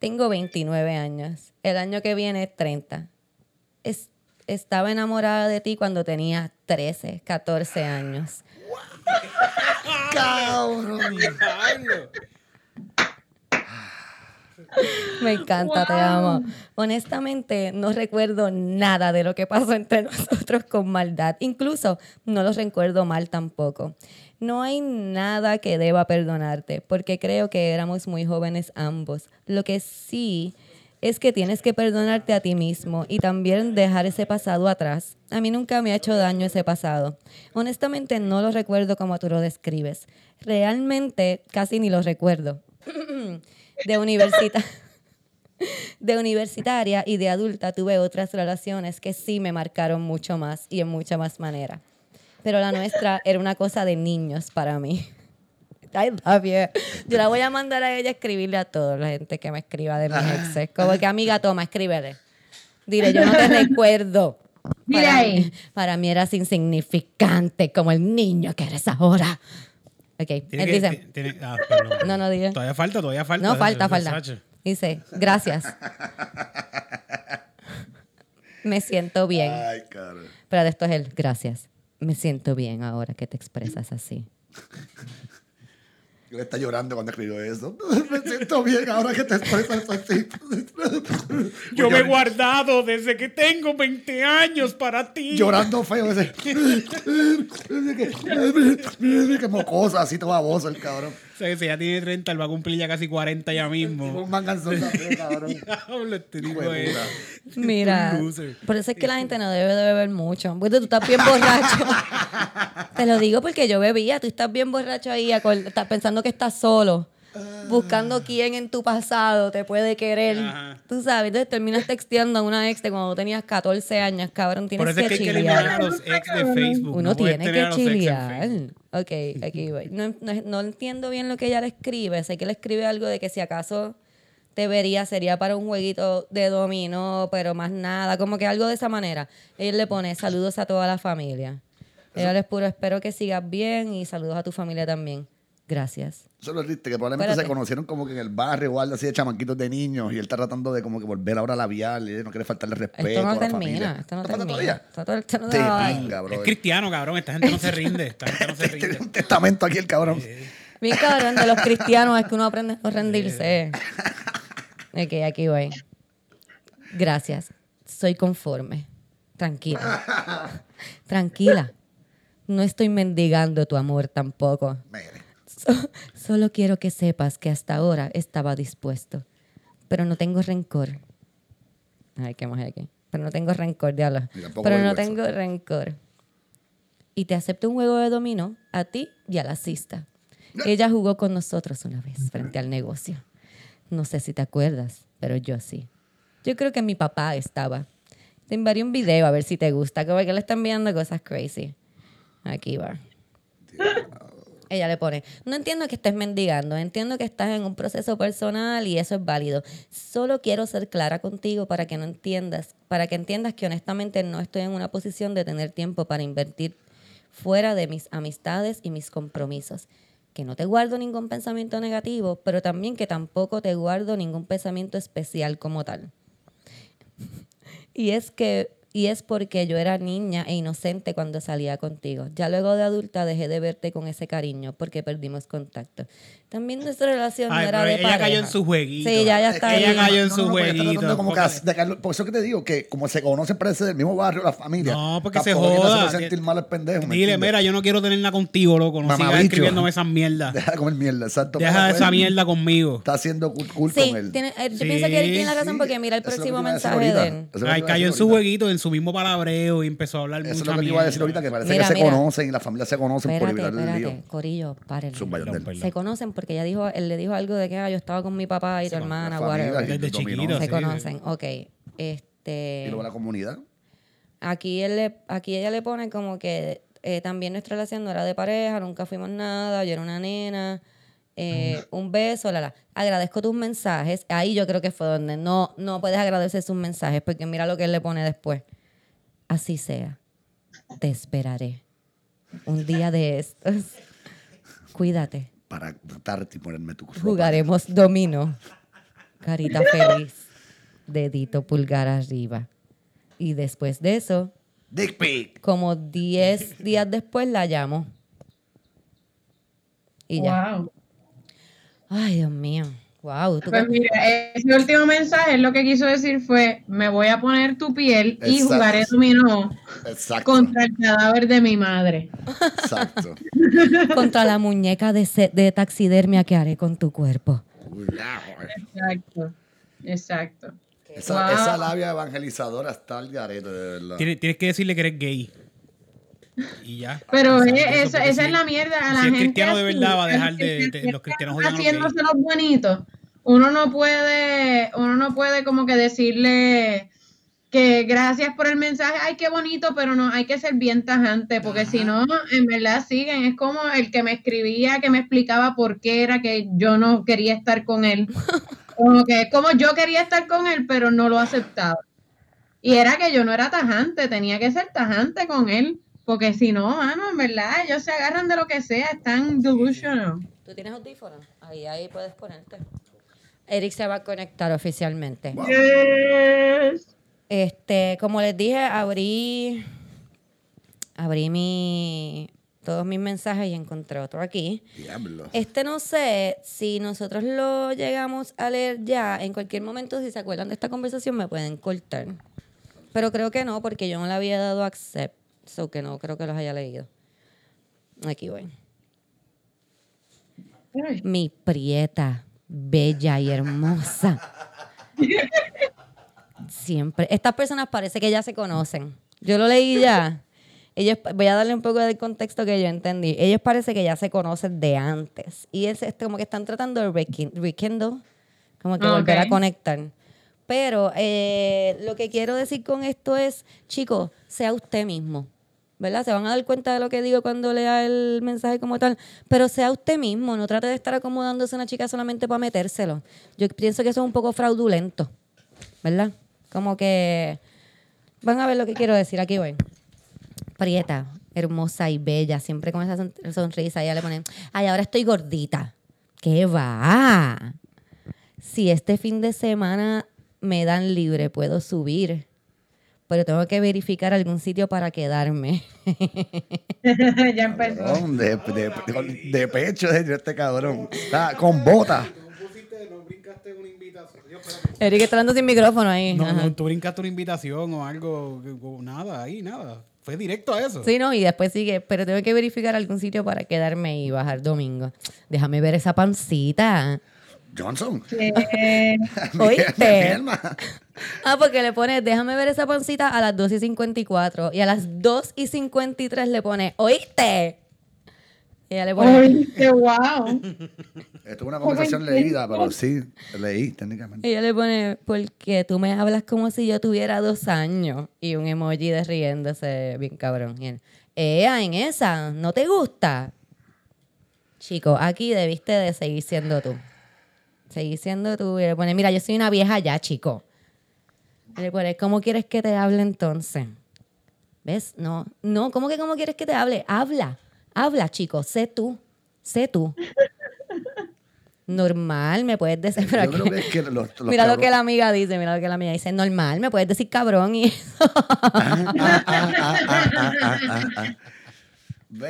Tengo 29 años. El año que viene 30. Es- estaba enamorada de ti cuando tenía 13, 14 años. Cabrón. *laughs* Me encanta, te amo. Honestamente, no recuerdo nada de lo que pasó entre *laughs* nosotros con maldad. Incluso no lo recuerdo mal tampoco. No hay nada que deba perdonarte, porque creo que éramos muy jóvenes ambos. Lo que sí es que tienes que perdonarte a ti mismo y también dejar ese pasado atrás. A mí nunca me ha hecho daño ese pasado. Honestamente, no lo recuerdo como tú lo describes. Realmente, casi ni lo recuerdo. *clears throat* de universita *laughs* de universitaria y de adulta tuve otras relaciones que sí me marcaron mucho más y en mucha más manera. Pero la nuestra era una cosa de niños para mí. I love you. Yo la voy a mandar a ella a escribirle a toda la gente que me escriba de mis exes. Como que amiga, toma, escríbele. Dile, yo no te *laughs* recuerdo. Para ahí. mí, para mí eras insignificante como el niño que eres ahora. Ok, Tiene él que- dice, tiene- ah, perdón. *laughs* no, no diga. Todavía falta, todavía falta. No, falta, falta. Dice, gracias. Me siento bien. Ay, cabrón. Pero esto es el gracias. Me siento bien ahora que te expresas así. Él está llorando cuando escribió eso. *laughs* Me siento bien ahora que te expresas *laughs* así. Yo me he guardado desde que tengo 20 años para ti. Llorando feo ese. *laughs* que mocosa, así toda baboso el cabrón. Sea, que si ya tiene 30, él va a cumplir ya casi 40 ya mismo. Un manganzón también, cabrón. *laughs* Diablo, este tipo es-. Mira, por eso es que la gente no debe de beber mucho. Porque tú estás bien borracho. *laughs* Te lo digo porque yo bebía. Tú estás bien borracho ahí, estás pensando que estás solo. Buscando quién en tu pasado te puede querer. Ajá. Tú sabes, entonces terminas texteando a una ex de cuando tenías 14 años, cabrón. Tienes Por eso es que a chilear. los ex de Facebook. Uno no tiene que chilear. Ok, aquí voy. No, no- no entiendo bien lo que ella le escribe. Sé que le escribe algo de que si acaso te vería sería para un jueguito de dominó, pero más nada, como que algo de esa manera. Él le pone saludos a toda la familia. Ella les puro, espero que sigas bien y saludos a tu familia también. Gracias. Eso es lo triste, que probablemente Espérate. se conocieron como que en el barrio o algo así de chamanquitos de niños y él está tratando de como que volver ahora a labial y él no quiere faltarle respeto Esto a no la termina, familia. esto no falta termina. todavía? Esto todo- esto no Te va- pinga, Es cristiano, cabrón. Esta gente no se rinde. Esta gente no se *laughs* Tiene rinde. un testamento aquí el cabrón. Bien cabrón de los cristianos es que uno aprende a no rendirse. Ok, aquí voy. Gracias. Soy conforme. Tranquila. *laughs* Tranquila. No estoy mendigando tu amor tampoco. Mire. So- *laughs* solo quiero que sepas que hasta ahora estaba dispuesto. Pero no tengo rencor. Ay, qué más hay aquí. Pero no tengo rencor, diablo. Pero no tengo rencor. Y te acepto un juego de dominó a ti y a la cista. Ella jugó con nosotros una vez frente al negocio. No sé si te acuerdas, pero yo sí. Yo creo que mi papá estaba. Te enviaré un video a ver si te gusta. Como que le están enviando cosas crazy. Aquí va. Ella le pone, no entiendo que estés mendigando, entiendo que estás en un proceso personal y eso es válido. Solo quiero ser clara contigo para que no entiendas, para que entiendas que honestamente no estoy en una posición de tener tiempo para invertir fuera de mis amistades y mis compromisos. Que no te guardo ningún pensamiento negativo, pero también que tampoco te guardo ningún pensamiento especial como tal. *laughs* Y es que y es porque yo era niña e inocente cuando salía contigo. Ya luego de adulta dejé de verte con ese cariño porque perdimos contacto. También nuestra relación Ay, no era pero de ella pareja. cayó en su jueguito. Sí, ya, ya Es está que Ella ahí. cayó en su porque está tratando jueguito, como que de caerlo- por eso que te digo que como se conocen parece del mismo barrio la familia. No, porque tampoco se que joda. hacerle sentir mal al pendejo. ¿me Dile, entiendes? mira, yo no quiero tener nada contigo, loco. No sigas Mamabicho. escribiéndome esas mierdas. *laughs* Deja de comer mierda, exacto. Deja Pero, esa pues, mierda conmigo. Está haciendo cool, cool Sí, con él. tiene, eh, yo Sí, pienso que él tiene la razón Sí, porque mira el eso es lo que próximo te iba a decir mensaje de ahorita. él. Eso es lo que Ay, te iba a cayó en decir su ahorita. jueguito, en su mismo palabreo y empezó a hablar Eso es mucha lo que te iba a decir mierda. ahorita, que parece Mira, que se mira. conocen y la familia se conocen por Espérate, evitar el lío. Corillo, párenle. Zumba, Yandel. Se conocen porque ella dijo, él le dijo algo de que ah, yo estaba con mi papá y tu hermana, familia y Desde chiquito, Se sí, conocen, ok. Este, Y luego la comunidad. aquí, él le- aquí ella le pone como que eh, también nuestra relación no era de pareja, nunca fuimos nada, yo era una nena, eh, un beso, la, la. Agradezco tus mensajes. Ahí yo creo que fue donde no, no puedes agradecer sus mensajes porque mira lo que él le pone después. Así sea, te esperaré. Un día de estos. *laughs* Cuídate. Para tratarte y ponerme tu ropa. Jugaremos domino. Carita *laughs* feliz. Dedito pulgar arriba. Y después de eso, Dick pic. como 10 días después la llamo. Y ya. Wow. Ay, Dios mío. Wow. ¿tú Pues qué- mira, ese último mensaje lo que quiso decir fue, me voy a poner tu piel y jugaré dominó Exacto. contra el cadáver de mi madre. Exacto. *laughs* Contra la muñeca de, de taxidermia que haré con tu cuerpo. Exacto. Exacto. Esa, Wow. esa labia evangelizadora está al garete, de verdad. Tienes, tienes que decirle que eres gay. Y ya. Pero es- eso, esa, porque esa si- es la mierda. A la si gente cristiano de verdad, va a el dejar de- el de- que los cristianos haciéndose los bonitos. Uno no puede, uno no puede como que decirle que gracias por el mensaje, ay, qué bonito, pero no, hay que ser bien tajante, porque si no, en verdad siguen. Es como el que me escribía, que me explicaba por qué era que yo no quería estar con él. *laughs* Como que es como yo quería estar con él, pero no lo aceptaba. Y era que yo no era tajante, tenía que ser tajante con él, porque si no, mano, en verdad, ellos se agarran de lo que sea, están delusional. ¿Tú tienes audífonos? Ahí, ahí puedes ponerte. Eric se va a conectar oficialmente. Wow. Yes. Este, como les dije, abrí, abrí mi, todos mis mensajes y encontré otro aquí. Diablo. Este no sé si nosotros lo llegamos a leer ya. En cualquier momento, si se acuerdan de esta conversación, me pueden cortar. Pero creo que no, porque yo no le había dado accept. So que no creo que los haya leído. Aquí voy. Mi prieta, bella y hermosa. Siempre. Estas personas parece que ya se conocen. Yo lo leí ya. Ellos, voy a darle un poco del contexto que yo entendí. Ellos parece que ya se conocen de antes. Y es, es como que están tratando de rekin- rekindle, como que volver a conectar. Pero eh, lo que quiero decir con esto es, chicos, sea usted mismo. ¿Verdad? Se van a dar cuenta de lo que digo cuando lea el mensaje como tal. Pero sea usted mismo, no trate de estar acomodándose a una chica solamente para metérselo. Yo pienso que eso es un poco fraudulento. ¿Verdad? Como que. Van a ver lo que quiero decir. Aquí voy. Prieta, hermosa y bella, siempre con esa son- sonrisa. Ella le pone, ay, ahora estoy gordita. ¿Qué va? Si este fin de semana me dan libre, puedo subir. Pero tengo que verificar algún sitio para quedarme. *laughs* ya empezó. Cabrón, de, de, de, de pecho de este cabrón. Está con bota. No pusiste, no brincaste una invitación. Dios, Eric está hablando sin micrófono ahí. No, no, tú brincaste una invitación o algo, o nada, ahí, nada. Fue directo a eso. Sí, no, y después sigue, pero tengo que verificar algún sitio para quedarme y bajar domingo. Déjame ver esa pancita. Johnson. Eh, *laughs* ¿Oíste? Ah, porque le pone, déjame ver esa pancita a las 2 y 54. Y a las 2 y 53 le pone, ¿oíste? Y ella le pone, oíste, wow. Esto es una conversación leída, pero sí, leí técnicamente. ella le pone, porque tú me hablas como si yo tuviera dos años. Y un emoji de riéndose bien cabrón. Y él, Ea, en esa, ¿no te gusta? Chico, aquí debiste de seguir siendo tú. Seguir siendo tú. Y le pone, mira, yo soy una vieja ya, chico. ¿Cómo quieres que te hable entonces? ¿Ves? No, no, ¿cómo que cómo quieres que te hable? Habla, habla, chico, sé tú, sé tú. Normal, me puedes decir, pero Yo creo aquí- que es que los, los mira lo que la amiga dice, mira lo que la amiga dice, normal, me puedes decir cabrón y eso. Ah, ah, ah,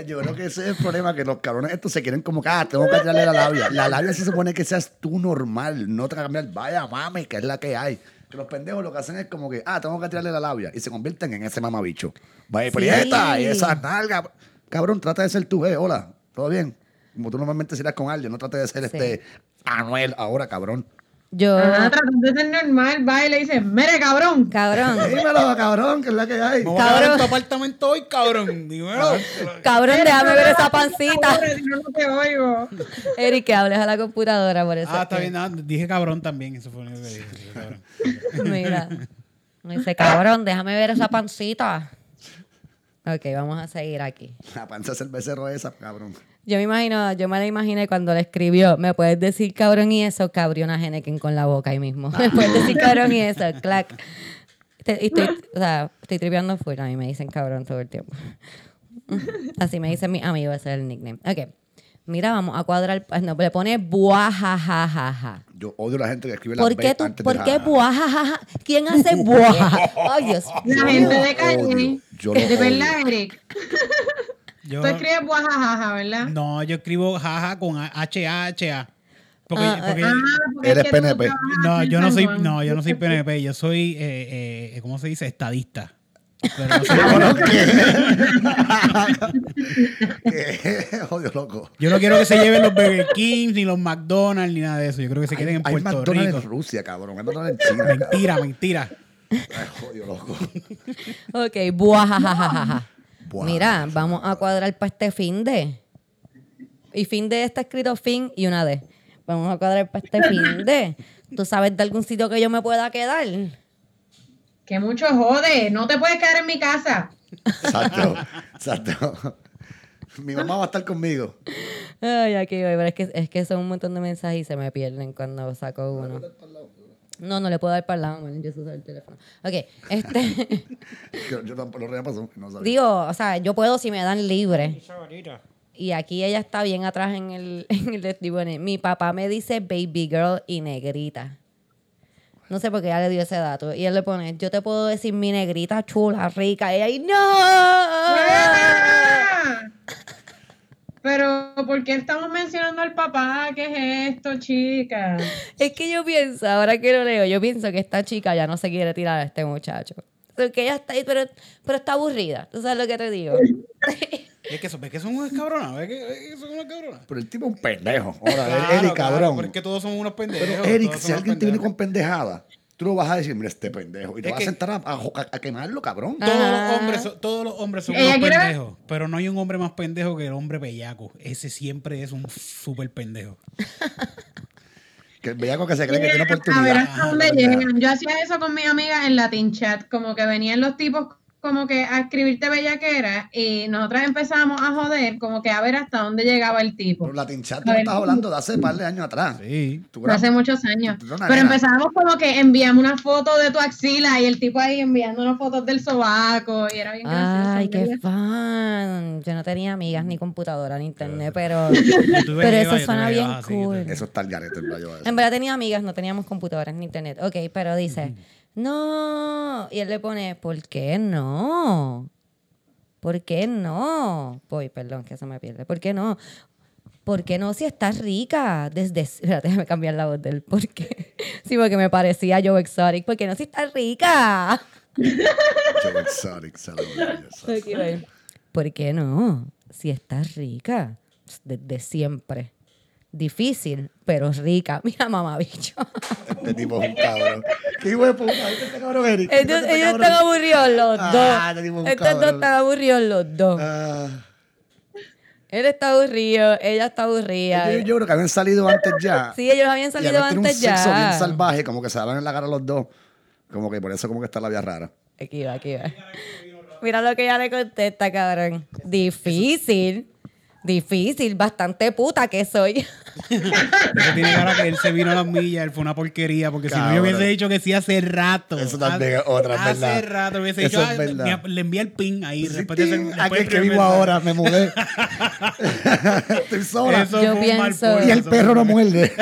Yo creo que ese es el problema, que los cabrones estos se quieren como que, ah, tengo que tirarle la labia. La labia se supone que seas tú normal, no te cambiar, vaya mami, que es la que hay. Que los pendejos lo que hacen es como que, ah, tengo que tirarle la labia. Y se convierten en ese mamabicho. Vaya, prieta, y esa nalga. Cabrón, trata de ser tú, eh, hola, ¿todo bien? Como tú normalmente serás con alguien, no trate de ser Sí. este Anuel ahora, cabrón. Yo, Ajá, tratando de ser normal, va y le dice, mire, cabrón. cabrón, *laughs* Dímelo, cabrón, que es la que hay. Me voy a quedar en Cabrón. tu apartamento hoy, cabrón. Dímelo. cabrón, déjame ver esa pancita. Si no, no te oigo. *laughs* Eric, que hables a la computadora por eso. Ah, es está bien. ah, dije cabrón también. Eso fue lo que dije. dije cabrón. *laughs* Mira. Me dice, cabrón, déjame ver esa pancita. Ok, vamos a seguir aquí. La panza becerro esa, cabrón. Yo me imagino, yo me la imaginé cuando le escribió, ¿me puedes decir cabrón y eso? Cabriona Geneken con la boca ahí mismo. *laughs* ¿Me puedes decir cabrón y eso? Clac. Y estoy, o sea, estoy tripeando fuera. A mí me dicen cabrón todo el tiempo. *laughs* Así me dicen mis amigos, ese es el nickname. Ok. Mira, vamos a cuadrar. No, le pone buajajajaja. Yo odio a la gente que escribe la ¿Por qué tú, antes de por la qué buajajaja? ¿Quién hace buaja? *laughs* Ay, Dios La gente de lo de verdad. Eric. Yo, Tú escribes guajajaja, ¿verdad? no, yo escribo jaja con H-A-H-A. Porque, Ah, porque- Ah, porque Eres es que tú PNP. no, en yo no soy, no, yo no soy PNP. Yo soy, eh, eh, ¿cómo se dice? Estadista. Pero no *laughs* soy Cabrón, PNP. *laughs* ¿Qué? Odio, loco. Yo no quiero que se lleven los Burger King, ni los McDonald's, ni nada de eso. Yo creo que se queden en Hay Puerto McDonald's Rico. en Rusia, cabrón. Hay McDonald's en China. Mentira, mentira. Ay, odio, loco. Ok, buajajajaja. Buah. Mira, vamos a cuadrar para este fin de. Y fin de está escrito fin y una D. Vamos a cuadrar para este fin de. *laughs* ¿Tú sabes de algún sitio que yo me pueda quedar? Que mucho jode. No te puedes quedar en mi casa. Exacto, *laughs* exacto. Mi mamá va a estar conmigo. Ay, aquí voy, pero es que, es que son un montón de mensajes y se me pierden cuando saco uno. No, no le puedo dar para el lado, man, yo uso el teléfono. Ok, este. *laughs* Yo, yo tampoco lo pasó. No sabía. digo, o sea, yo puedo si me dan libre. Y aquí ella está bien atrás en el, *laughs* en el y pone, Mi papá me dice baby girl y negrita. No sé por qué ella le dio ese dato. Y él le pone, yo te puedo decir mi negrita chula, rica. Y ella, ¡no! *laughs* Pero, ¿por qué estamos mencionando al papá? ¿Qué es esto, chica? Es que yo pienso, ahora que lo leo, yo pienso que esta chica ya no se quiere tirar a este muchacho. Porque ella está ahí, pero, pero está aburrida. ¿Tú sabes lo que te digo? *laughs* Es que, son- ves que son unas cabronas, ves que, ves que son unas cabronas. Pero el tipo es un pendejo. Ahora, Claro, Eric, claro, cabrón. pero es que todos somos unos pendejos. Pero Eric, si alguien te viene con pendejada, tú lo vas a decir, mira este pendejo. Y te Es vas que- a sentar a, a- a quemarlo, cabrón. Ah. Todos los hombres, son- todos los hombres son Ella unos pendejos, pero no hay un hombre más pendejo que el hombre bellaco. Ese siempre es un súper pendejo. *laughs* Que el bellaco que se cree que tiene A ver oportunidad. hasta dónde llegan. Yo hacía eso con mis amigas en Latin Chat, como que venían los tipos como que a escribirte bellaquera y nosotras empezamos a joder, como que a ver hasta dónde llegaba el tipo. Pero Latin Chat, tú me estás hablando de hace un par de años atrás. Sí. Tú eras- Hace muchos años. Tú Pero nena. empezábamos como que enviamos una foto de tu axila y el tipo ahí enviando unas fotos del sobaco y era bien gracioso. Ay, qué fan. Yo no tenía amigas, ni computadora, ni internet, pero, pero eso suena bien que cool. Eso está el garete. En verdad tenía amigas, no teníamos computadoras ni internet. Ok, pero dice, *laughs* no. Y él le pone, ¿por qué no? ¿Por qué no? Voy, perdón, que eso me pierde. ¿Por qué no? ¿Por qué no si estás rica? Desde... *laughs* Espérate, déjame cambiar la voz del por qué. *laughs* Sí, porque me parecía Joe Exotic. ¿Por qué no si estás rica? Joe Exotic. ¿Por qué no? Si estás rica. Desde siempre. Difícil, pero rica. *laughs* Mira, mamá, bicho. Este tipo es un cabrón. ¿Qué hijo de este cabrón, Eric? Ellos, ¿Viste este ellos cabrón? están aburridos los Ah, dos. este tipo es un Estos dos cabrón. están aburridos los dos. Ah, Él está aburrido, ella está aburrida. yo, yo creo que habían salido antes ya. Sí, ellos habían y salido habían tenido un antes sexo bien ya. salvaje, como que se daban en la cara los dos. Como que por eso como que está la vía rara. Aquí va, aquí va. Mira lo que ella le contesta, cabrón. Difícil. Difícil, bastante puta que soy. Eso tiene cara que él se vino a las millas, él fue una porquería, porque si no yo hubiese dicho que sí hace rato. Eso también es otra, Hace verdad. rato hubiese Eso dicho, es "Ah, me- le envié el pin ahí. Sí, después después que vivo ahora, me mudé. *laughs* Estoy sola. Eso Yo pienso- y el perro no muerde.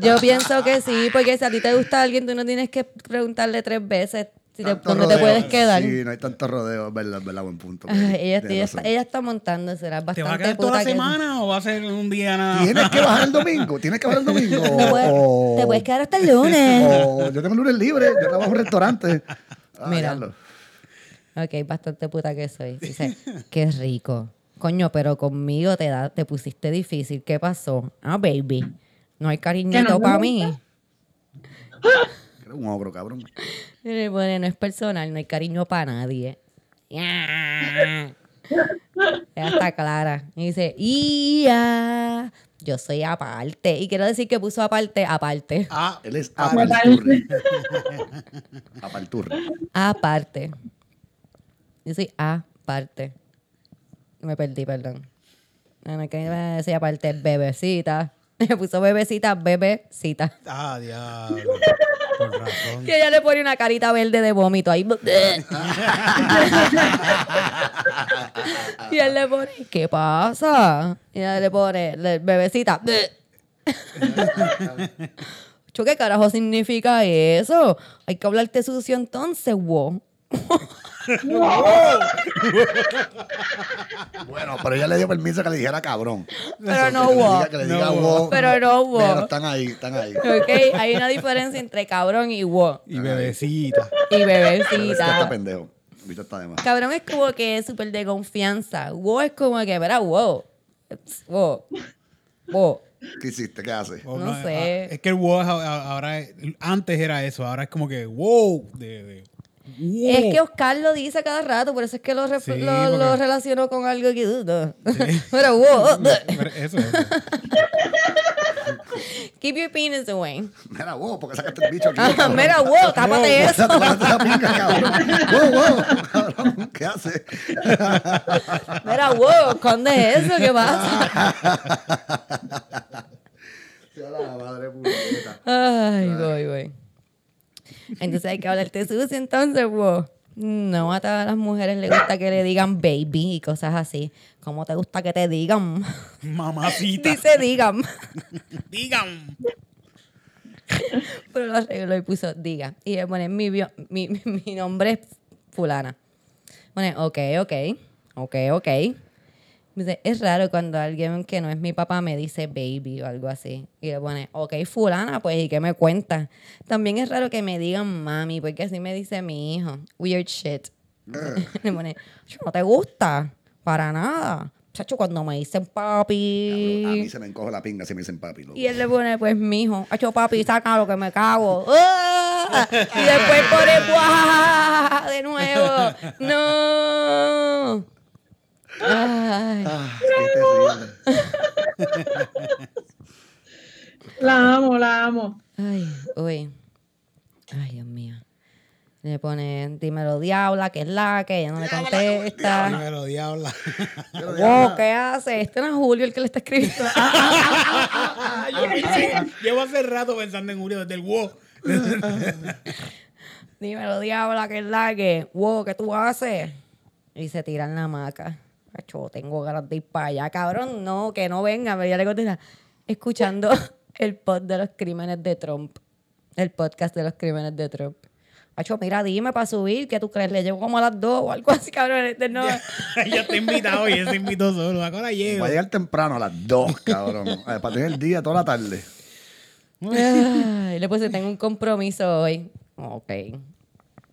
Yo pienso que sí, porque si a ti te gusta alguien, tú no tienes que preguntarle tres veces si te- dónde te puedes quedar. Sí, no hay tanto rodeo, es verdad, es verdad, buen punto. Ay, ella, está, ella está montándose, era ¿Te bastante va a quedar toda la que- semana o va a ser un día nada? Tienes que bajar el *laughs* domingo, tienes que bajar el domingo. *laughs* Te puedes, o- te puedes quedar hasta el lunes. *laughs* o yo tengo el lunes libre, yo trabajo en un restaurante. Ah, Mira. diablo. Ok, bastante puta que soy. Dice, qué rico. Coño, pero conmigo te, da, te pusiste difícil. ¿Qué pasó? Ah, baby. No hay cariñito no para mí. Un ogro, cabrón. Pone, no es personal, no hay cariño para nadie. Ya. Ella está clara. Y dice, ¡Ia! Yo soy aparte. Y quiero decir que puso aparte, aparte. Ah, Él es Apalturri. Apalturri. *laughs* Aparte. Yo soy aparte. Me perdí, perdón. No, no, que decir aparte, bebecita. *laughs* Me puso bebecita, bebecita. ah, diablo. *laughs* Por razón. Y ella le pone una carita verde de vómito ahí. *laughs* y él le pone, ¿qué pasa? Y ella le pone, le- bebecita. ¿qué carajo significa eso? Hay que hablarte sucio entonces, wow. *laughs* *laughs* Bueno, pero ella le dio permiso que le dijera cabrón. Pero no que le hubo. diga, que le diga No wow. Pero no hubo. Pero están ahí, están ahí. Ok, hay una diferencia entre cabrón y wow. Y bebecita. Y está bebecita. pendejo. Ahorita está de más. Cabrón es como que es súper de confianza. Wow es como que, verá, wow. Wow. Wow. ¿Qué hiciste? ¿Qué haces? Oh, No sé. ah, Es que el wow ahora, es- antes era eso, ahora es como que wow. De, de- wow. Es que Oscar lo dice cada rato, por eso es que lo, Sí, lo, porque- lo relaciono con algo que... no. *laughs* Pero wow. *laughs* Eso, eso. *laughs* Keep your penis away. Mira, wow, porque sacaste el bicho aquí. Ah? Mira, wow, tápate eso. Tápate la pinga, cabrón. Wow, wow, cabrón. ¿Qué haces? Mira, wow, esconde eso, ¿qué pasa? Ya la madre puta. Ay, voy, voy. Entonces hay que hablarte sucio, entonces, wow. No a todas las mujeres les gusta que le digan baby y cosas así. ¿Cómo te gusta que te digan? Mamacita. *laughs* Dice digan. Digan. Pero lo arregló y puso diga. Y le pone mi, bio- mi, mi, *laughs* mi nombre es fulana. Pone ok, ok, ok, ok. Dice, es raro cuando alguien que no es mi papá me dice baby o algo así. Y le pone, ok, fulana, pues, ¿y qué me cuenta? También es raro que me digan mami, porque así me dice mi hijo. Weird shit. *laughs* le pone, "Cho, ¿no te gusta? Para nada. Chacho, cuando me dicen papi. A mí se me encoge la pinga si me dicen papi. loco. Y él le pone, pues, mijo, hecho papi, saca lo que me cago. ¡Ah! Y después pone, ¡buah! De nuevo. *laughs* ¡No! Ay. Ah, qué terrible. La amo, la amo. Ay, uy. Ay, Dios mío. Le pone, dímelo, diabla, que es la, que ella no me contesta. Dímelo, diabla. Wow, ¿qué hace? Este no es Julio el que le está escribiendo. *laughs* Llevo hace rato pensando en Julio desde el wow. Dímelo, diabla, que es la que, wow, ¿qué tú haces? Y se tira en la hamaca. Acho, tengo ganas de ir para allá. Cabrón, no, que no venga. Pero ya le contesta, escuchando *laughs* el pod de los crímenes de Trump. El podcast de los crímenes de Trump. Acho, mira, dime para subir, ¿qué tú crees? Le llevo como a las dos o algo así, cabrón. Este no. *laughs* ya está invitado y él se invitó solo. Ahora llego. Voy a llegar temprano a las 2, cabrón. Para tener el día toda la tarde. Ay, le puse, tengo un compromiso hoy. Ok.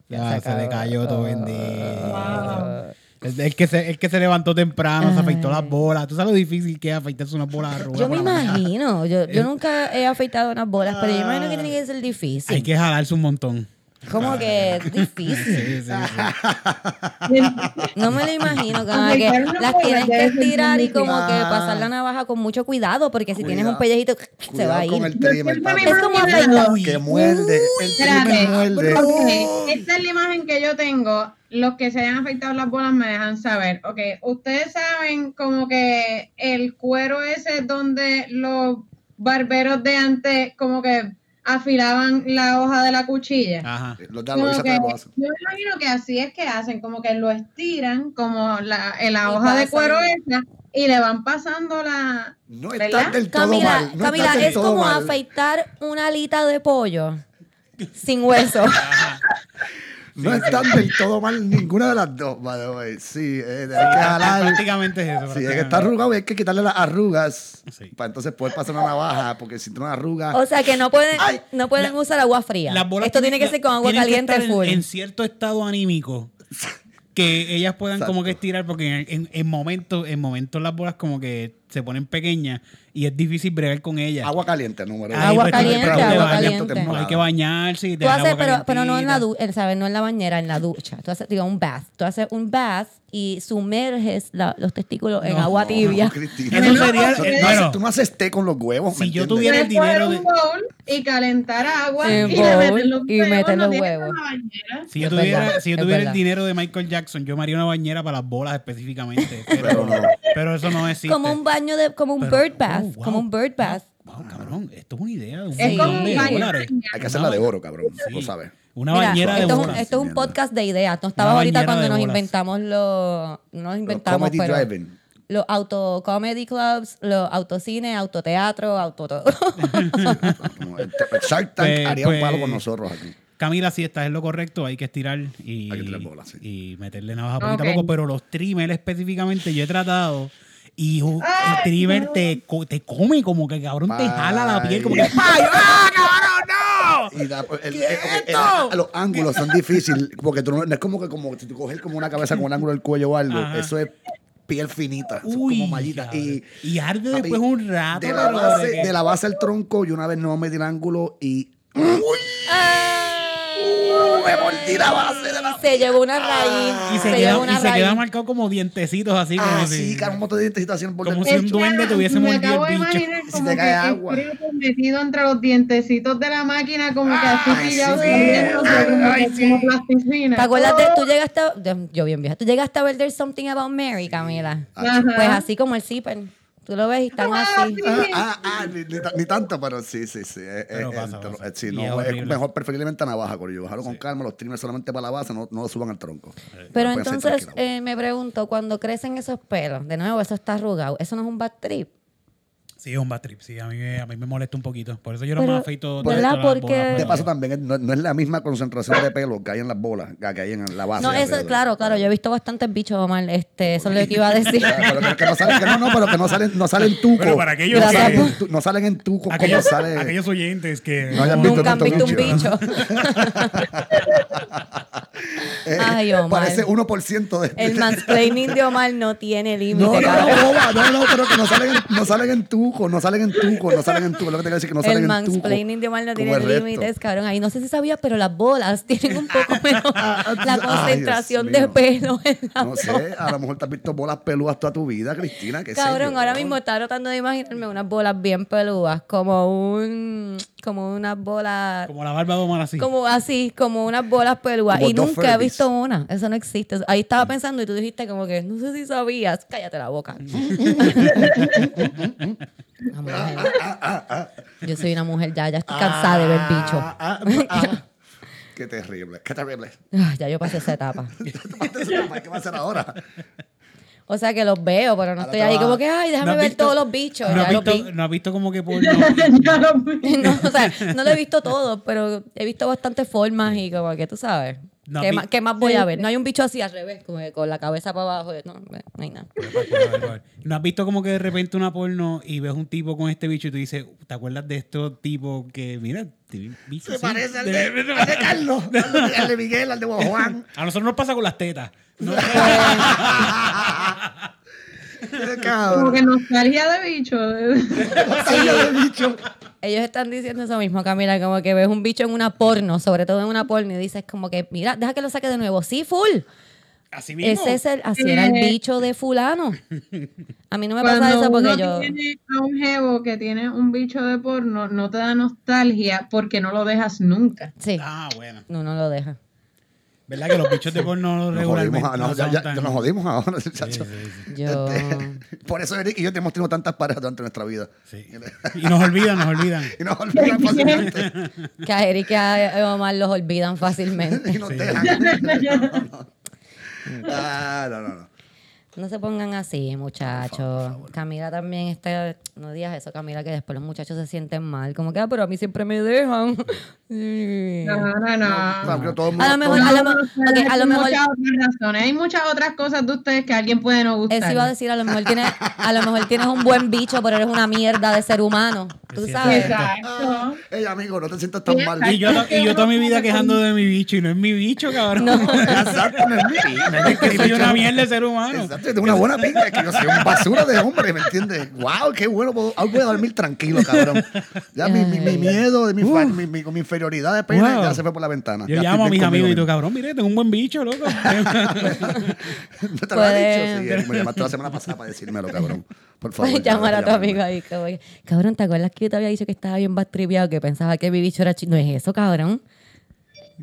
Ya, se, le cayó todo bendito. El, el que se, el que se levantó temprano, se afeitó las bolas. ¿Tú sabes lo difícil que es afeitarse unas bolas arrugadas? Yo me imagino. Yo, yo nunca he afeitado unas bolas, pero yo imagino que tiene que ser difícil. Hay que jalarse un montón. Como que es difícil. Sí, sí, sí. No me lo imagino. Como que las tienes que estirar y como que pasar la navaja con mucho cuidado, porque si tienes un Cuidado. pellejito, *sniffs* se va a con ir. el trimmer, Es como Que muerde. El muerde. Esta es la imagen que yo tengo. Los que se hayan afeitado las bolas me dejan saber. Ok, ustedes saben como que el cuero ese donde los barberos de antes como que afilaban la hoja de la cuchilla. Ajá. Los Como Aloisa que, yo imagino que así es que hacen, como que lo estiran como la, en la Y hoja de cuero esa y le van pasando la... No Camila, mal. No Camila, del es todo como mal. afeitar una alita de pollo sin hueso. No están del todo mal ninguna de las dos, by the way. Sí, eh, hay que jalar. Prácticamente es eso. Sí, es que está arrugado y hay que quitarle las arrugas Sí. para entonces poder pasar una navaja, porque si tiene una arruga... O sea que no pueden, Ay, no pueden usar agua fría. Las bolas Esto tiene que ser con agua que caliente estar full. En, cierto estado anímico que ellas puedan como que estirar porque en, en, en momentos en momentos las bolas como que se ponen pequeñas y es difícil bregar con ellas. Agua caliente, número Agua pues, caliente, te agua caliente. no, hay que bañarse y Tú dejar haces, agua pero, pero no en la ducha, ¿sabes? No en la bañera, en la ducha. Tú haces, digo, un bath. Tú haces un bath y sumerges la- los testículos en No, agua No, tibia. Cristina. Eso No, sería, Tú eh, no bueno, tú no haces té con los huevos, ¿me Si yo tuviera el dinero de- un bowl y calentar agua En y, bowl le meter los y huevos, meter no los huevos. si yo tuviera, verdad, si yo es tuviera el dinero de Michael Jackson, yo me haría una bañera para las bolas específicamente. *laughs* Pero, Pero no. pero eso no existe. Como un baño de, como un Pero- bird bath. oh, wow. Como un bird bath. Wow, cabrón, esto es una idea de un Es Sí. millón de dólares. Hay que hacerla de oro, cabrón. Sí. Lo sabes. Una Mira, bañera de esto, es un, esto es un podcast de ideas. No estaba ahorita cuando de nos bolas. inventamos los. No nos inventamos, Comedy pero. driving. Los auto comedy clubs, los autocines, autoteatro, auto todo. Shark Tank Pues- haría un pues- palo con nosotros aquí. Camila, si estás en lo correcto, hay que estirar y, Hay que tirar bolas, sí. y meterle navaja poquito a poco, pero los trimmers específicamente yo he tratado y uh, el trimmer te, co- te come como que cabrón te jala la piel como que *laughs* Ay. ¡ay, ah, cabrón, no! Y la- el- ¿Qué el- es el- esto? el- los ángulos son difíciles porque tú no, no es como que como si tú coges como una cabeza con un ángulo del cuello o algo. Ajá. Eso es piel finita, son Uy, como mallitas. Y, y arde papi, después un rato. de la, base, de que- de la base al tronco, yo una vez no me di el ángulo y me mordí la base de la se llevó una raíz. y se, se queda, una y se raíz. queda marcado como dientecitos así. como Ah, si- sí, cara, un montón de dientes así en el borde Como si un duende te hubiese me mordido el bicho. imaginar Si como te que cae agua. metido entre los dientecitos de la máquina, como que así pillado, como, como plasticina. ¿Te acuerdas de, Oh, tú llegaste a, yo bien vieja, tú llegaste a ver There's Something About Mary, Camila? Pues así como el zipper. Tú lo ves y están Ah, así. sí. Ah, ah, ah, ni, ni ta- ni tanto, pero sí, sí, sí. eh, Pero pasa, pasa. sí, no, es es mejor preferiblemente a navaja, Corillo. Bajarlo con calma, los trimmers solamente para la base, no, no lo suban al tronco. Pero entonces eh, me pregunto, cuando crecen esos pelos, de nuevo, eso está arrugado, ¿eso no es un bad trip? Sí, es un bad trip. Sí, a mí, me- a mí me molesta un poquito. Por eso yo no Pero, me afeito. ¿verdad? Porque- bolas, De pero- paso también, no, no es la misma concentración de pelo que hay en las bolas, que que hay en la base. No, eso, claro, claro. Yo he visto bastantes bichos, Omar. Este, eso es lo que iba a decir. *laughs* Pero que, que no salen, que no, no, pero que no salen, no salen tuco. Pero para aquellos no, que- salen tu- no salen en tuco como Aquellos, sale. aquellos oyentes que. No hayan visto Nunca han visto un bicho. *laughs* Eh, Ay, Omar. Parece 1% de. El mansplaining de Omar no tiene límite, no, no, no, no, no, pero que no salen, en- no salen en tuco, no salen en tuco, no salen en tuco. Lo que te quiero decir que no salen el en tuco. mansplaining de Omar no tiene el límites, cabrón. Ahí no sé si sabías, pero las bolas *laughs* tienen un poco *laughs* menos la Ay, concentración de pelo en la No sé, a lo mejor te has visto bolas peludas toda tu vida, Cristina. ¿qué sé Cabrón, yo? ahora mismo estaba tratando de imaginarme unas bolas bien peludas, como un, como unas bolas, Como la barba de Omar así. como así, como unas bolas peludas. Como y nunca he visto una. Eso no existe. Ahí estaba pensando y tú dijiste como que, no sé si sabías. Cállate la boca. *laughs* Una mujer. Yo soy una mujer ya, ya estoy cansada de ver bichos. Ah, ah, ah. *laughs* Qué terrible, qué terrible. Ah, ya yo pasé *laughs* esa etapa. ¿Qué va a hacer ahora? O sea que los veo, pero no Ahora estoy ahí va- como que, ay, déjame ¿No has ver visto- todos los bichos. ¿No ya has los visto, vi. no has visto como que *laughs* por. No, o sea, no lo he visto todo, pero he visto bastantes formas y como que tú sabes. No, ¿Qué, más, qué más voy a ver? No hay un bicho así al revés, como que con la cabeza para abajo. No, no hay nada. ¿No has visto como que de repente una porno y ves un tipo con este bicho y tú dices, ¿te acuerdas de estos tipos que, mira, bichos Se así? parece al de, de Carlos, *laughs* al de, al de Miguel, al de Juan. *laughs* A nosotros nos pasa con las tetas. No, *laughs* Qué Como que nostalgia de bicho. Yo he dicho. Ellos están diciendo eso mismo, Camila, como que ves un bicho en una porno, sobre todo en una porno, y dices como que, mira, deja que lo saque de nuevo. Sí, full. así mismo. Ese es el, así era el bicho de fulano. A mí no me pasa eso porque uno yo... tiene a un jevo que tiene un bicho de porno, no te da nostalgia porque no lo dejas nunca. Sí, Ah, bueno. no, no lo deja. ¿Verdad que los bichos de porno Nos regularmente jodimos, a- no, no ya, son ya- tan- ya nos jodimos ahora, *laughs* muchacho. Yo... *laughs* Por eso Eric y yo hemos tenido tantas parejas durante nuestra vida. Sí. Y nos olvidan, nos olvidan. *laughs* Y nos olvidan fácilmente. Que a Eric y a Omar los olvidan fácilmente. y nos dejan. No, no. Ah, no, no, no. No se pongan así, muchachos. Camila también está. No digas eso, Camila, que después los muchachos se sienten mal. Como que, ah, pero a mí siempre me dejan. *laughs* No, no, no. A lo mejor, a lo, a lo Hay mejor, muchas otras razones. Hay muchas otras cosas de ustedes que a alguien puede no gustar. eso iba a decir, a lo mejor tienes, a lo mejor tienes un buen bicho, pero eres una mierda de ser humano. Tú sabes. Exacto. Ah, Ey, amigo, no te sientas tan mal. Y yo, y yo toda mi vida quejando de mi bicho y no es mi bicho, cabrón. *laughs* Exacto, no es mi no es *laughs* Que soy bicho. una mierda de ser humano. Exacto, tengo una buena pinta, que yo soy un basura de hombre, ¿me entiendes? Wow, qué bueno, puedo, hoy voy a dormir tranquilo, cabrón. Ya mi, mi, mi miedo, de mi, fa- mi, mi, mi inferioridad de pena, Wow. ya se fue por la ventana. Yo Ya llamo a mis amigos y tú, cabrón, mire, tengo un buen bicho, loco. *laughs* ¿No te lo has dicho? Sí, Eric, me llamaste la semana pasada para decírmelo, cabrón. Por favor. Puedes *laughs* llamar a tu amigo ahí. que, cabrón, ¿te acuerdas que yo te había dicho que estaba bien bastripeado, que pensaba que mi bicho era chido? No es eso, cabrón.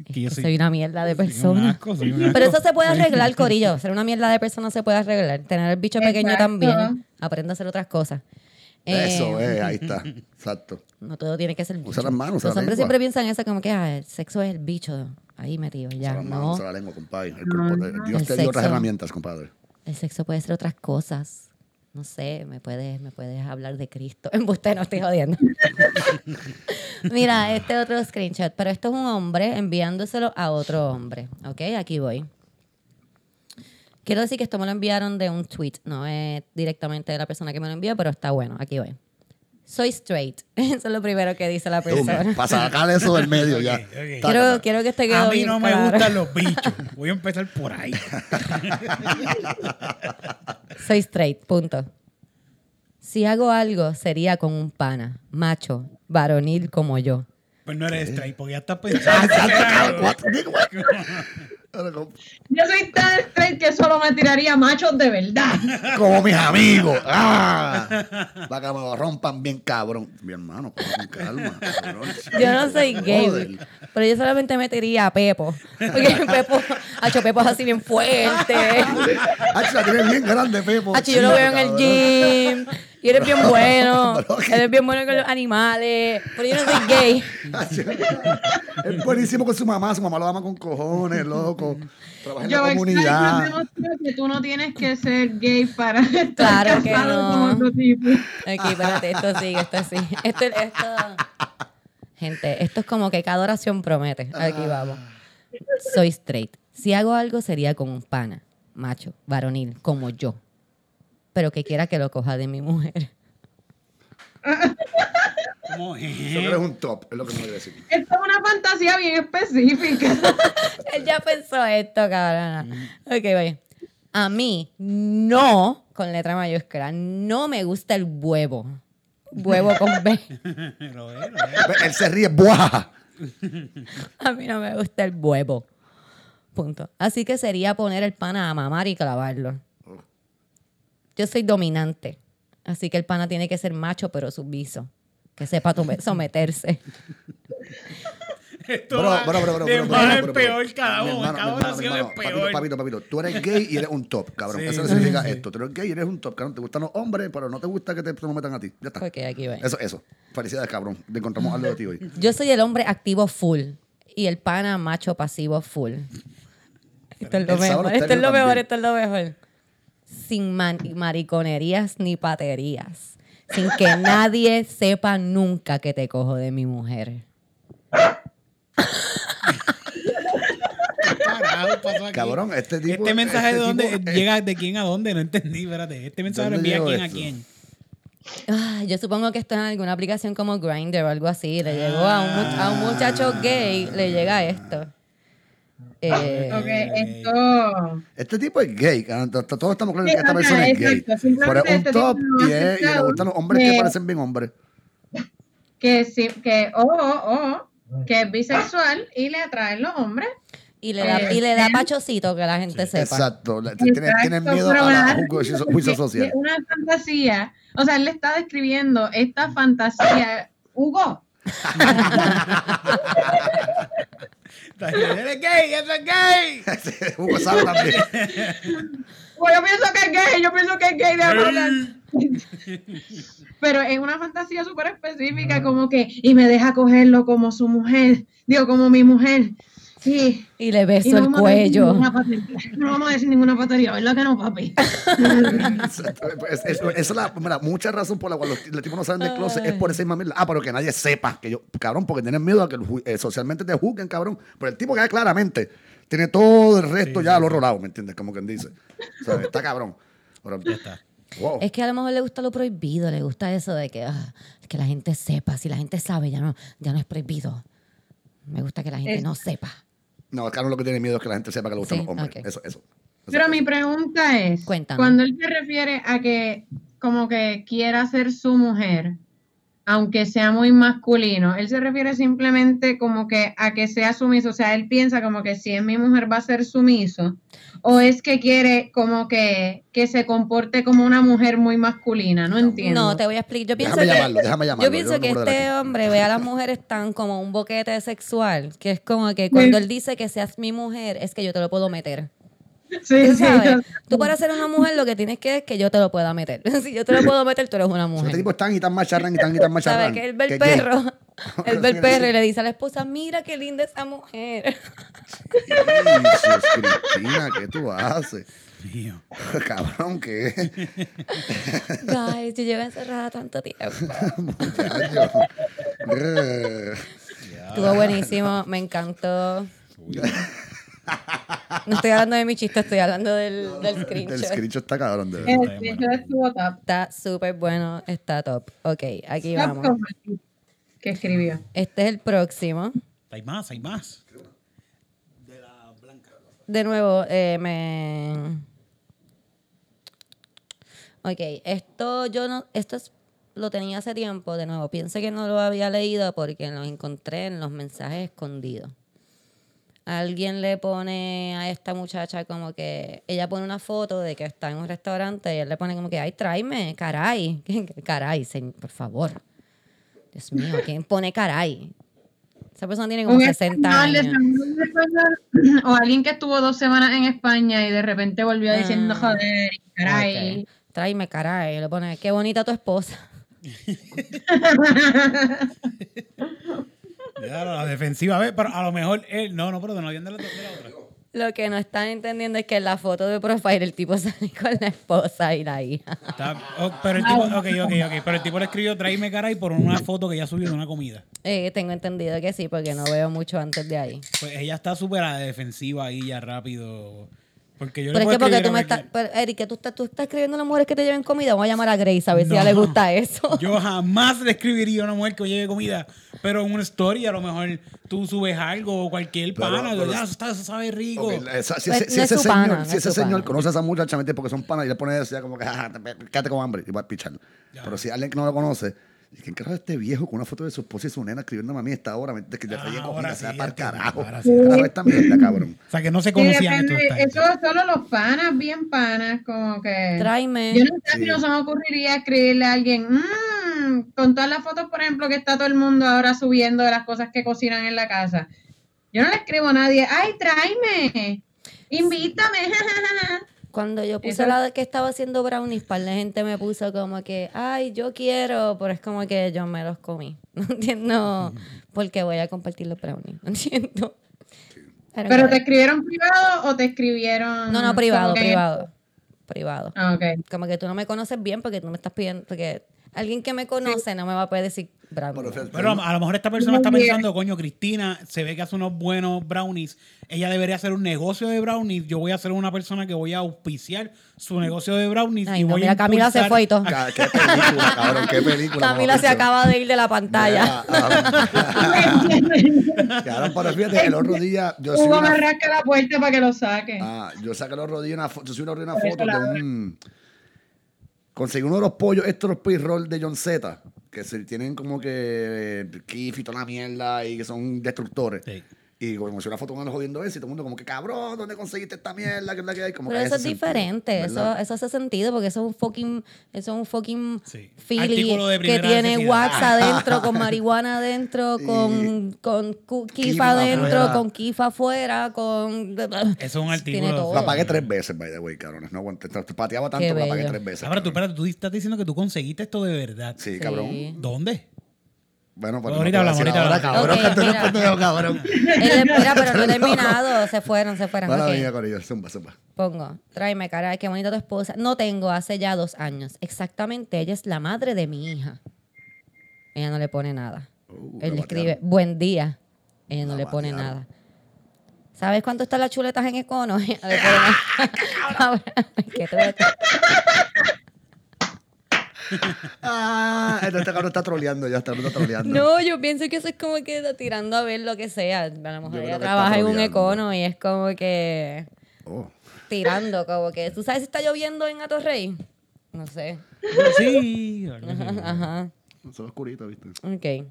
Que yo Soy, soy- una mierda de soy un persona. asco, soy un *laughs* Pero eso se puede arreglar, Corillo. Ser una mierda de persona se puede arreglar. Tener el bicho pequeño Exacto. también. Aprende a hacer otras cosas. Eso, Eh, eh, ahí *laughs* está. Exacto. No todo tiene que ser bicho. Usa las manos, usa Los la hombres lengua. siempre piensan eso como que ah, el sexo es el bicho ahí metido. Ya, Usa las manos, no. usa la lengua, compadre. El cuerpo te- Dios El te dio otras herramientas, compadre. El sexo puede ser otras cosas. No sé, me puedes, me puedes hablar de Cristo. *laughs* En usted no estoy jodiendo. *laughs* Mira, este otro screenshot. Pero esto es un hombre enviándoselo a otro hombre. ¿Ok? Aquí voy. Quiero decir que esto me lo enviaron de un tweet. No es directamente de la persona que me lo envió, pero está bueno. Aquí voy. Soy straight. *laughs* Eso es lo primero que dice la Tú, persona. Para sacar eso del medio ya. Quiero, quiero que este quede A mí no me gustan los *laughs* bichos. Voy a empezar por ahí. *laughs* Soy straight, punto. Si hago algo, sería con un pana, macho, varonil como yo. Pues no eres straight, porque ya estás Ah, pensando. Yo soy tan straight que solo me tiraría machos de verdad. Como mis amigos. *laughs* ¡Ah! Para que me lo rompan bien cabrón. Mi hermano, con calma. cabrón. Yo no soy gay, Joder. pero yo solamente metería a Pepo. Porque Pepo, Hacho, Pepo es así bien fuerte. Hacho, la tiene bien grande, Pepo. Hacho, yo lo veo en el gym. Y eres bien *laughs* bueno. Eres bien bueno con los animales. Pero yo no soy gay. *laughs* es buenísimo con su mamá. Su mamá lo ama con cojones, loco. Trabaja en Yo la comunidad. que tú no tienes que ser gay para *laughs* estar Claro que casado no. con otro tipo. Aquí, espérate, esto sigue, esto sí. Esto, esto. Gente, esto es como que cada oración promete. Aquí vamos. Soy straight. Si hago algo sería con un pana, macho, varonil, como yo. Pero que quiera que lo coja de mi mujer. ¿Cómo Eso es? que eres un top, es lo que me voy a decir. Esto es una fantasía bien específica. *laughs* Él ya pensó esto, cabrona. Ok, voy. A mí, no, con letra mayúscula, no me gusta el huevo. Huevo con B. *laughs* Es, es. Él se ríe, ¡buah! A mí no me gusta el huevo. Punto. Así que sería poner el pana a mamar y clavarlo. Yo soy dominante. Así que el pana tiene que ser macho pero sumiso. Que sepa someterse. Esto Bro, va bro, bro, bro, de bro, mal bro, en bro, peor cada uno. Cada oración mi es hermano, papito, peor. papito, papito. Tú eres gay y eres un top, cabrón. Sí, Eso significa sí. esto. Tú eres gay y eres un top, cabrón. Te gustan los hombres, pero no te gusta que te sometan a ti. Ya está. Ok, aquí. Eso, eso. Felicidades, cabrón. Te encontramos algo de ti hoy. Yo soy el hombre activo full. Y el pana macho pasivo full. Esto es lo mejor. Esto es lo mejor. Esto es lo mejor. Sin man- mariconerías ni paterías. Sin que *laughs* nadie sepa nunca que te cojo de mi mujer. Cabrón, este tipo. Este mensaje este de dónde tipo- llega de quién a dónde, no entendí, espérate. Este mensaje lo ¿Dónde envía quién a quién. Ah, yo supongo que esto es en alguna aplicación como Grindr o algo así. Le llegó a un, mu- a un muchacho gay, le llega esto. Eh, esto. Este tipo es gay. Todos estamos claros Sí, que esta ajá, persona es gay. exacto. Simplemente Pero es un este top no ha y, es- y le gustan los hombres que que- parecen bien hombres. *laughs* Que sí, que, o, o, que es bisexual y le atraen los hombres. y, le da, y le da pachocito que la gente sepa. Exacto. Tienen, tienen miedo a la juicio, juicio es social. Una fantasía. O sea, él le está describiendo esta fantasía. Hugo, *laughs* *laughs* ¡Eres gay! ¡Eso es gay! *laughs* Hugo sabe también. pues yo pienso que es gay, yo pienso que es gay de hablar. Pero es una fantasía súper específica, como que, y me deja cogerlo como su mujer, digo, como mi mujer. Sí. Y le Y beso no el cuello. No vamos a decir ninguna patería, ¿verdad que no, papi? *laughs* Exacto. Es- es- Esa es la mira, mucha razón por la cual los, los tipos no salen del closet es por esa misma mierda. Ah, pero que nadie sepa que yo, cabrón, porque tienen miedo a que eh, socialmente te juzguen, cabrón. Pero el tipo que claramente tiene todo el resto ya al otro lado, ¿me entiendes? Como quien dice. O sea, está cabrón. Ahora, Ya está. wow. Es que a lo mejor le gusta lo prohibido, le gusta eso de que, ah, que la gente sepa. Si la gente sabe, ya no, ya no es prohibido. Me gusta que la gente Es- no sepa. No, Carlos lo que tiene miedo es que la gente sepa que le gustan Sí, los hombres. ok. Eso, eso. Eso, Pero eso. mi pregunta es, Cuéntame. cuando él se refiere a que como que quiera ser su mujer, aunque sea muy masculino, él se refiere simplemente como que a que sea sumiso, o sea, él piensa como que si es mi mujer va a ser sumiso, o es que quiere como que, que se comporte como una mujer muy masculina, no entiendo. No, te voy a explicar. Yo pienso Déjame que, llamarlo, déjame llamarlo. Yo pienso yo que este la- hombre ve a las mujeres tan como un boquete sexual, que es como que cuando él dice que seas mi mujer, es que yo te lo puedo meter. Sí, ¿Tú sí, Tú para ser una mujer lo que tienes que es que yo te lo pueda meter. *laughs* Si yo te lo puedo meter, tú eres una Este mujer. tipo es tan y tan macharrán y tan y tan macharrán. *laughs* ¿Sabes? Que *laughs* él ve el perro, él ve el perro y le dice a la esposa, mira qué linda esa mujer. Cristina, ¿qué tú haces? Mío. Cabrón, ¿qué? Guys, yo llevo encerrada tanto tiempo. Muchacho. Estuvo buenísimo, me encantó. No estoy hablando de mi chiste, estoy hablando del, del El screenshot. screenshot está cabrón, de verdad. El screenshot estuvo top. Está súper bueno, está top. Ok, aquí Top vamos. el que escribió. Este es el próximo. Hay más, hay más. De nuevo, eh, me. Ok, esto yo no. Esto es, lo tenía hace tiempo, de nuevo. Piense que no lo había leído porque lo encontré en los mensajes escondidos. Alguien le pone a esta muchacha como que. Ella pone una foto de que está en un restaurante y él le pone como que, ay, tráeme, caray. *laughs* Caray, señor, por favor. Dios mío, ¿quién pone caray? Esa persona tiene como Un 60 español, años. *clears throat* o alguien que estuvo dos semanas en España y de repente volvió diciendo Ah, joder, caray. Ok. tráeme caray. Le pone, qué bonita tu esposa. *laughs* *laughs* Ya, la defensiva, pero a lo mejor él. No, no, pero no habían de la, de la otra. Lo que no están entendiendo es que en la foto de profile el tipo *laughs* sale con la esposa y la hija. Está- oh, pero el tipo, ok, ok, ok. Pero el tipo le escribió tráeme caray por una foto que ya subió de una comida. Eh, tengo entendido que sí, porque no veo mucho antes de ahí. Pues ella está súper a la defensiva ahí ya rápido. Porque yo Pero le es que porque tú me estás. pero, Eric, que tú estás, tú estás escribiendo a las mujeres que te lleven comida. Vamos a llamar a Grace a ver si a ella le gusta eso. *laughs* Yo jamás le escribiría a una mujer que lleve comida, pero en una story a lo mejor tú subes algo o cualquier Pero- pana, pero- ya, eso, está- eso sabe rico. Esa- si, Pues ese- si no es ese su pana, señor, no si es ese su señor pana. conoce a esa muchacha mente porque son panas y le pone decía como que "Ah, te- quédate con hambre y va a picharlo. Pero si alguien que no lo conoce, ¿y ¿quién carajo es este viejo con una foto de su esposa y su nena escribiéndome a mí a esta hora? ¿Me- Que ya Ah, traía ahora comida, sí, sea ya para carajo. ahora sí. Carajo esta mierda, cabrón. O sea, que no se Sí, conocían gente. eso solo los panas, bien panas, como que... Tráeme. Yo no sé Sí. si no se me ocurriría escribirle a alguien, "Mm", con todas las fotos, por ejemplo, que está todo el mundo ahora subiendo de las cosas que cocinan en la casa. Yo no le escribo a nadie, ay, tráeme, invítame. *laughs* Cuando yo puse Eso- la de que estaba haciendo brownies, para la gente me puso como que, ay, yo quiero, pero es como que yo me los comí. *laughs* No entiendo por qué voy a compartir los brownies. No entiendo. Pero, ¿Pero te escribieron privado o te escribieron...? No, no, privado, que- privado. Privado. Ah, ok. Como que tú no me conoces bien porque tú me estás pidiendo, porque alguien que me conoce no me va a poder decir brownies. Pero, a lo mejor esta persona está pensando, coño, Cristina se ve que hace unos buenos brownies. Ella debería hacer un negocio de brownies. Yo voy a ser una persona que voy a auspiciar su negocio de brownies. Ay, y no, voy mira, a Camila se fue y todo. Ca- Qué película, *laughs* cabrón, qué película. Camila se acaba de ir de la pantalla. Mira, ah, *laughs* Cabrón, pero fíjate, el otro día yo Hugo una, me rasca la puerta para que lo saque. ah, yo saqué el otro día una foto, yo subí una Por foto de un conseguí uno de los pollos, estos los de John Z, que se tienen como que kif y toda la mierda y que son destructores. Y como si una foto con él jodiendo eso y todo el mundo como que cabrón, ¿dónde conseguiste esta mierda? ¿Qué es la que hay? Como Pero que eso es diferente, sentido, eso, eso hace sentido porque eso es un fucking, eso es un fucking Sí. Philly Artículo de que tiene wax *laughs* adentro, con marihuana adentro, con, con kifa adentro, afuera. con kifa afuera, con... Eso es un artículo. La pagué tres veces, by the way, cabrones. No aguanté. Te pateaba tanto que la pagué tres veces. Ahora, tú, espérate, tú estás diciendo que tú conseguiste esto de verdad. Sí, Sí. cabrón. ¿Dónde? Bueno, pues Ahorita a hablamos, ahorita hablamos. cabrón, Ok, que tú eres mira. pendejo, cabrón. Él, *laughs* mira, pero no he *laughs* terminado, se fueron, se fueron. Mala ok. mía, Corillo. Zumba, zumba. Pongo, tráeme, caray, qué bonita tu esposa. No tengo, hace ya dos años. Exactamente, ella es la madre de mi hija. Ella no le pone nada. Uh, Él la le escribe, buen día. Ella no La le pone batearon. nada. ¿Sabes cuánto están las chuletas en Econo? *laughs* Nada. Cabrón, ¿Qué te voy a decir? *laughs* Ah, este cabrón está troleando ya, está, está troleando. No, yo pienso que eso es como que está tirando a ver lo que sea. A lo mejor ella trabaja en un. Econo y es como que Oh, tirando, como que. ¿Tú sabes si está lloviendo en Atorrey? No sé. Sí. *laughs* así. Ajá. son oscuritos, ¿viste? Ok.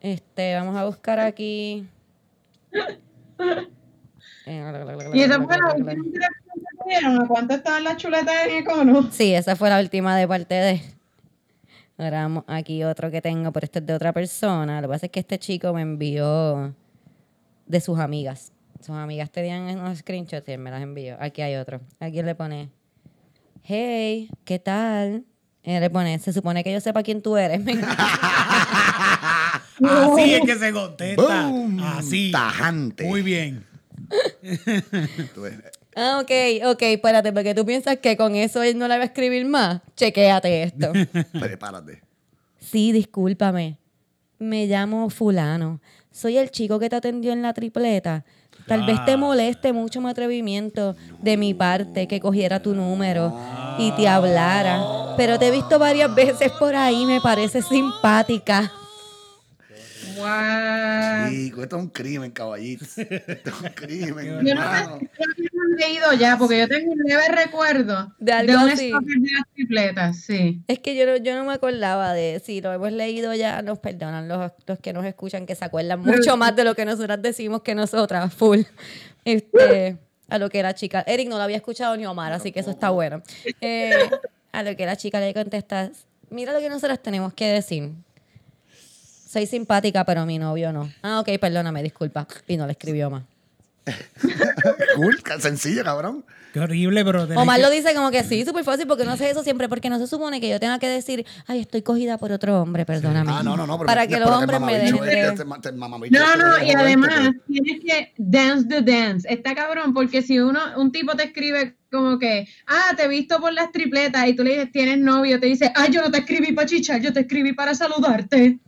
Este, vamos a buscar aquí. Y esa fue la última interacción que tuvieron. ¿A cuánto estaban las chuletas en Econo? Sí, esa fue la última de parte de. Ahora vamos aquí otro que tengo, pero este es de otra persona. Lo que pasa es que este chico me envió de sus amigas. Sus amigas tenían unos screenshots y él me las envió. Aquí hay otro. Aquí le pone, hey, ¿qué tal? Y él le pone, se supone que yo sepa quién tú eres. *laughs* *laughs* Así es que se contesta. ¡Boom! Así. Tajante. Muy bien. *laughs* Ah, ok, ok, espérate, porque tú piensas que con eso él no le va a escribir más. Chequéate esto. *laughs* Prepárate. Sí, discúlpame. Me llamo fulano. Soy el chico que te atendió en la tripleta. Tal vez te moleste mucho mi atrevimiento de mi parte que cogiera tu número y te hablara. Pero te he visto varias veces por ahí, me parece simpática. Wow. Sí, esto es un crimen, caballito. *laughs* Esto es un crimen, Yo no sé si han leído ya, porque yo tengo un leve recuerdo De algo un así. stalker de las tripletas, sí. Es que yo no, yo no me acordaba de si lo hemos leído ya, nos perdonan los, los que nos escuchan que se acuerdan mucho más de lo que nosotras decimos que nosotras, full. Este, a lo que la chica, Eric no lo había escuchado ni Omar, así que eso está bueno. Eh, a lo que la chica le contesta, mira lo que nosotras tenemos que decir. Soy simpática, pero mi novio no. Ah, ok, perdóname, disculpa. Y no le escribió más. *laughs* cool, sencillo, cabrón. Qué horrible, pero... Omar que- lo dice como que sí, súper fácil, porque no hace eso siempre, porque no se supone que yo tenga que decir, ay, estoy cogida por otro hombre, perdóname. Ah, no, no, no. pero Para me- que los hombres me dejen este, de... este este No, no, y además tienes que dance the dance. Está cabrón, porque si uno, un tipo te escribe como que, ah, te he visto por las tripletas y tú le dices, tienes novio, te dice, ay, yo no te escribí para chichar, yo te escribí para saludarte.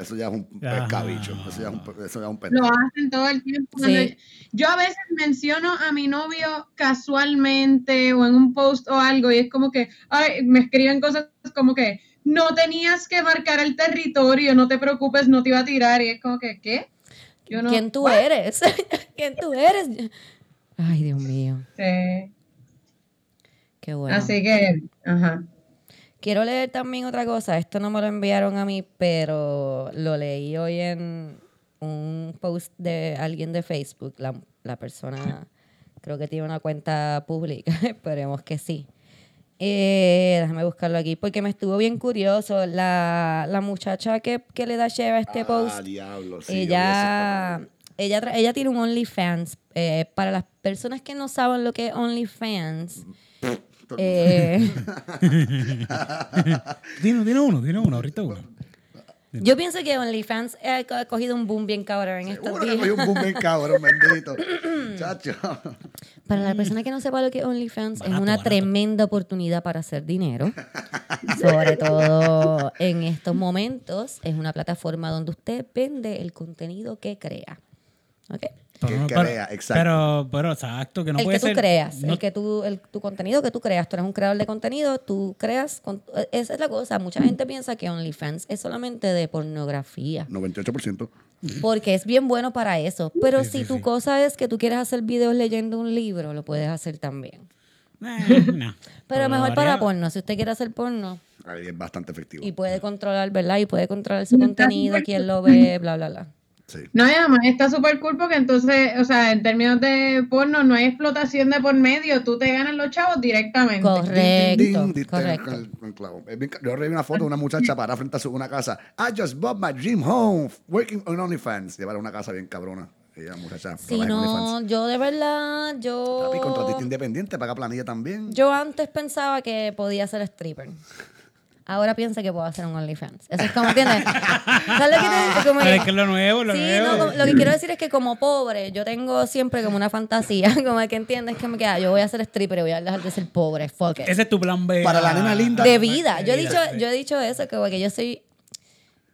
Eso ya es un pescabicho. Eso ya es un, eso ya es un Lo hacen todo el tiempo. Sí. Yo a veces menciono a mi novio casualmente o en un post o algo y es como que, ay, me escriben cosas como que, no tenías que marcar el territorio, no te preocupes, no te iba a tirar. Y es como que, ¿qué? Yo no- ¿Quién tú ¿What? eres? *laughs* ¿Quién tú eres? Ay, Dios mío. Sí. Qué bueno. Así que, ajá. Quiero leer también otra cosa. Esto no me lo enviaron a mí, pero lo leí hoy en un post de alguien de Facebook. La, la persona creo que tiene una cuenta pública. *laughs* Esperemos que sí. Eh, déjame buscarlo aquí porque me estuvo bien curioso. La, la muchacha que, que le da share a este Ah, post, diablo, sí, ella, ella, ella tiene un OnlyFans. Eh, para las personas que no saben lo que es OnlyFans, eh, *laughs* Tiene, tiene uno, tiene uno, ahorita uno. Yo pienso que OnlyFans ha co- ha cogido un boom bien cabrón en estos días. un boom bien cabrón, bendito. *clears throat* Chacho. Para la persona que no sepa lo que es OnlyFans, es una barato. tremenda oportunidad para hacer dinero. *laughs* Sobre todo en estos momentos, es una plataforma donde usted vende el contenido que crea. ¿Ok? Pero, Que pero- crea, exacto. Pero, pero, exacto, que no el puede que tú ser. creas, no- el que tú, el, tu contenido que tú creas, tú eres un creador de contenido, tú creas, con- esa es la cosa, mucha gente piensa que OnlyFans es solamente de pornografía. 98%. Porque es bien bueno para eso. Pero Sí, si sí, tu sí. cosa es que tú quieres hacer videos leyendo un libro, lo puedes hacer también. Eh, no. Pero mejor para porno. Si usted quiere hacer porno Ahí es bastante efectivo. y puede controlar, ¿verdad? Y puede controlar su contenido, quién lo ve, bla, bla, bla. Sí. No, y además está súper cool porque entonces, o sea, en términos de porno no hay explotación de por medio, tú te ganas los chavos directamente. Correcto, bien ca- Yo reví una foto de una muchacha parada frente a su, una casa. I just bought my dream home, working on OnlyFans. Llevar una casa bien cabrona. Ella, muchacha, Si no, yo de verdad, yo... Papi, contratista independiente, paga planilla también. Yo antes pensaba que podía ser stripper. Ahora pienso que puedo hacer un OnlyFans. Eso es como, ¿entiendes? *laughs* ¿Sabes lo que te? Como Pero es que lo nuevo, lo Sí, nuevo. no, como- lo que quiero decir es que como pobre, yo tengo siempre como una fantasía, *laughs* como que entiendes que me queda, yo voy a ser stripper y voy a dejar de ser pobre, fuck it. Ese es tu plan B. Para la nena linda. De vida. Yo he dicho, yo he dicho eso, que porque yo soy,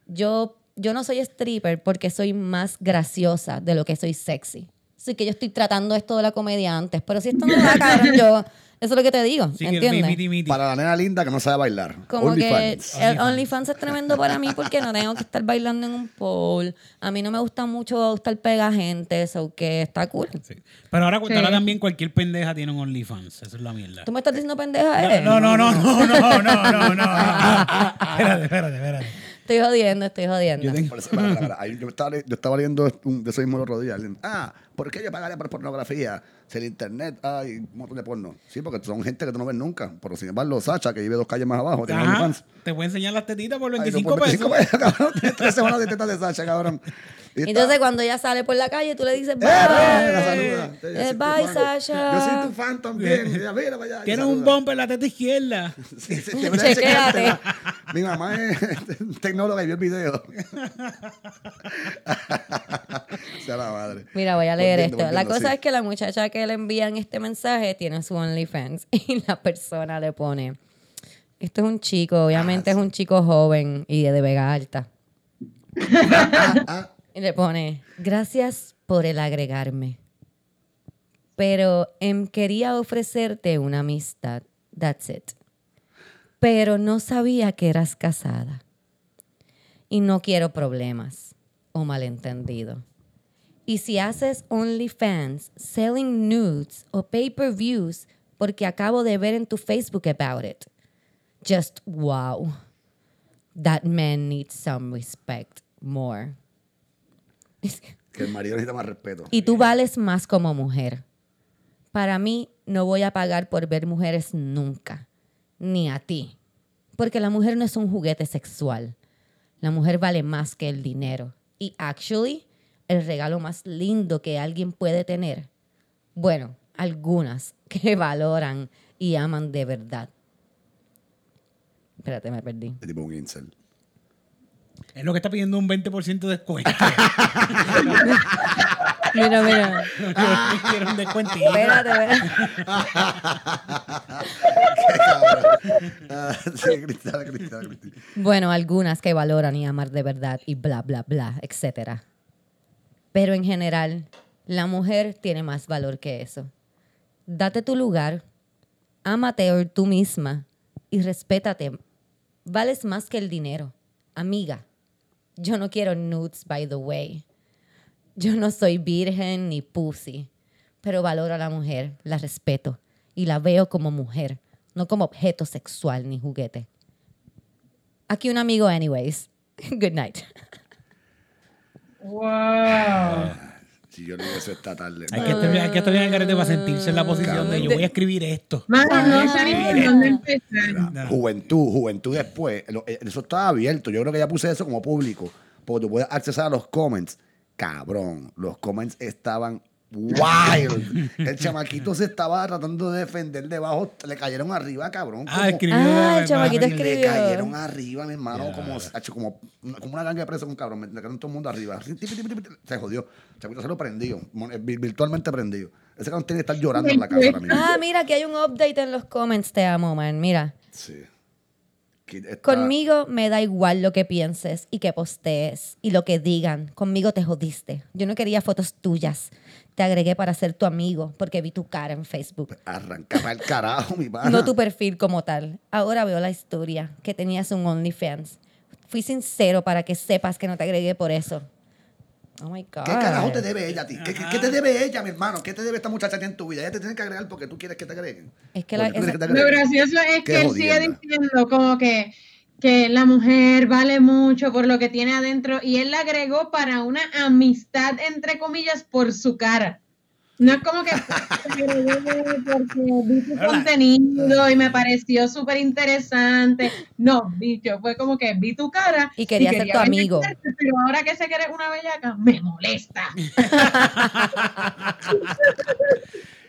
yo, yo no soy stripper porque soy más graciosa de lo que soy sexy. Así que yo estoy tratando esto de la comedia antes, pero si esto no va cabrón, yo, eso es lo que te digo. Sí, ¿Entiendes? Para la nena linda que no sabe bailar. Como que el OnlyFans es tremendo para mí porque no tengo que estar bailando en un pole. A mí no me gusta mucho estar pega gente, eso que está cool. Pero ahora, sí. ahora, también cualquier pendeja tiene un OnlyFans. Eso es la mierda. ¿Tú me estás diciendo pendeja? Eres? Eh? No, no, no, no, no, no, no, no. *laughs* espérate, espérate, espérate. Estoy jodiendo, estoy jodiendo. Yo tengo- Por eso, para, para, para. Ahí Yo, estaba, le- yo estaba leyendo un- de eso mismo el otro día. Alguien, Ah, ¿por qué yo pagaría por pornografía? Si el internet hay un montón de porno. Sí, porque son gente que tú no ves nunca. Pero sin embargo, Sacha, que vive dos calles más abajo, tiene Ajá. OnlyFans. Te voy a enseñar las tetitas por Ay, no, 25 por 25 pesos. pesos, *laughs* cabrón. Tres semanas de tetas de Sacha, cabrón. Y está- Entonces cuando ella sale por la calle, tú le dices, ¡Eh, bye. la saluda! Yo Eh, bye. Sasha. Yo soy tu fan también. *laughs* Mira, y Tienes un bumper en la teta izquierda. *laughs* Sí, sí, Chequéate. Mi mamá es *laughs* tecnóloga y vio el video. sea la madre. Mira, voy a leer Volviendo, esto. La cosa sí. es que la muchacha que le envían este mensaje tiene su OnlyFans y la persona le pone, esto es un chico, obviamente es un chico joven y de Vega Alta. Ah, Y le pone, gracias por el agregarme. Pero em, quería ofrecerte una amistad. That's it. Pero no sabía que eras casada. Y no quiero problemas o malentendido. Y si haces OnlyFans, selling nudes o pay-per-views, porque acabo de ver en tu Facebook about it. Just wow. That man needs some respect more. Que el marido necesita más respeto. Y tú vales más como mujer. Para mí, no voy a pagar por ver mujeres nunca. Ni a ti. Porque la mujer no es un juguete sexual. La mujer vale más que el dinero. Y actually, el regalo más lindo que alguien puede tener Bueno, algunas *laughs* que valoran y aman de verdad. Espérate, me perdí. Es tipo un incel. Es lo que está pidiendo un 20% de descuento. *laughs* Mira, mira. Quiero un descuentito. Espérate, *laughs* espérate. Qué cabrón. Sí, Cristal, Cristal, Cristal. Bueno, algunas que valoran y amar de verdad y bla, bla, bla, etcétera. Pero en general, la mujer tiene más valor que eso. Date tu lugar, ámate hoy tú misma y respétate. Vales más que el dinero. Amiga, yo no quiero nudes, by the way. Yo no soy virgen ni pussy, pero valoro a la mujer, la respeto y la veo como mujer, no como objeto sexual ni juguete. Aquí un amigo, anyways. *laughs* Good night. Wow. Si yo leí eso esta tarde. Hay que estar, hay que estar bien al garete para sentirse en la posición de yo voy a escribir esto. Mano, no sé ni por dónde empezar. Mira, Juventud, juventud después. lo- eh, Eso estaba abierto. Yo creo que ya puse eso como público. Porque tú puedes accesar a los comments. Cabrón, los comments estaban wild. *laughs* El chamaquito se estaba tratando de defender debajo. Le cayeron arriba, cabrón. Ah, como- escribió. Ah, el chamaquito de- Le escribió. cayeron arriba, mi hermano, Ya. como, como, como una ganga de presos, un cabrón. Le cayeron todo el mundo arriba. Se jodió. El chamaquito se lo prendió. eh, vi- Virtualmente prendido. Ese cabrón tiene que estar llorando en la casa ahora mismo. Ah, mira, que hay un update en los comments. Te amo, man. Mira. Sí. Conmigo me da igual lo que pienses y que postees y lo que digan. Conmigo te jodiste. Yo no quería fotos tuyas. Te agregué para ser tu amigo porque vi tu cara en Facebook. Arranca para el carajo, mi pana. No tu perfil como tal. Ahora veo la historia, que tenías un OnlyFans. Fui sincero para que sepas que no te agregué por eso. Oh my God. ¿Qué carajo te debe ella a ti? ¿Qué, qué- qué te debe ella, mi hermano? ¿Qué te debe esta muchacha a ti en tu vida? Ella te tiene que agregar porque tú quieres que te agreguen. Es que la- que te Lo gracioso es que él sigue diciendo como que, que la mujer vale mucho por lo que tiene adentro y él la agregó para una amistad, entre comillas, por su cara. No es como que *laughs* porque vi tu Hola. contenido y me pareció súper interesante. No, bicho, fue como que vi tu cara Y quería ser tu amigo. Pero ahora que sé que eres una bellaca, me molesta. *laughs*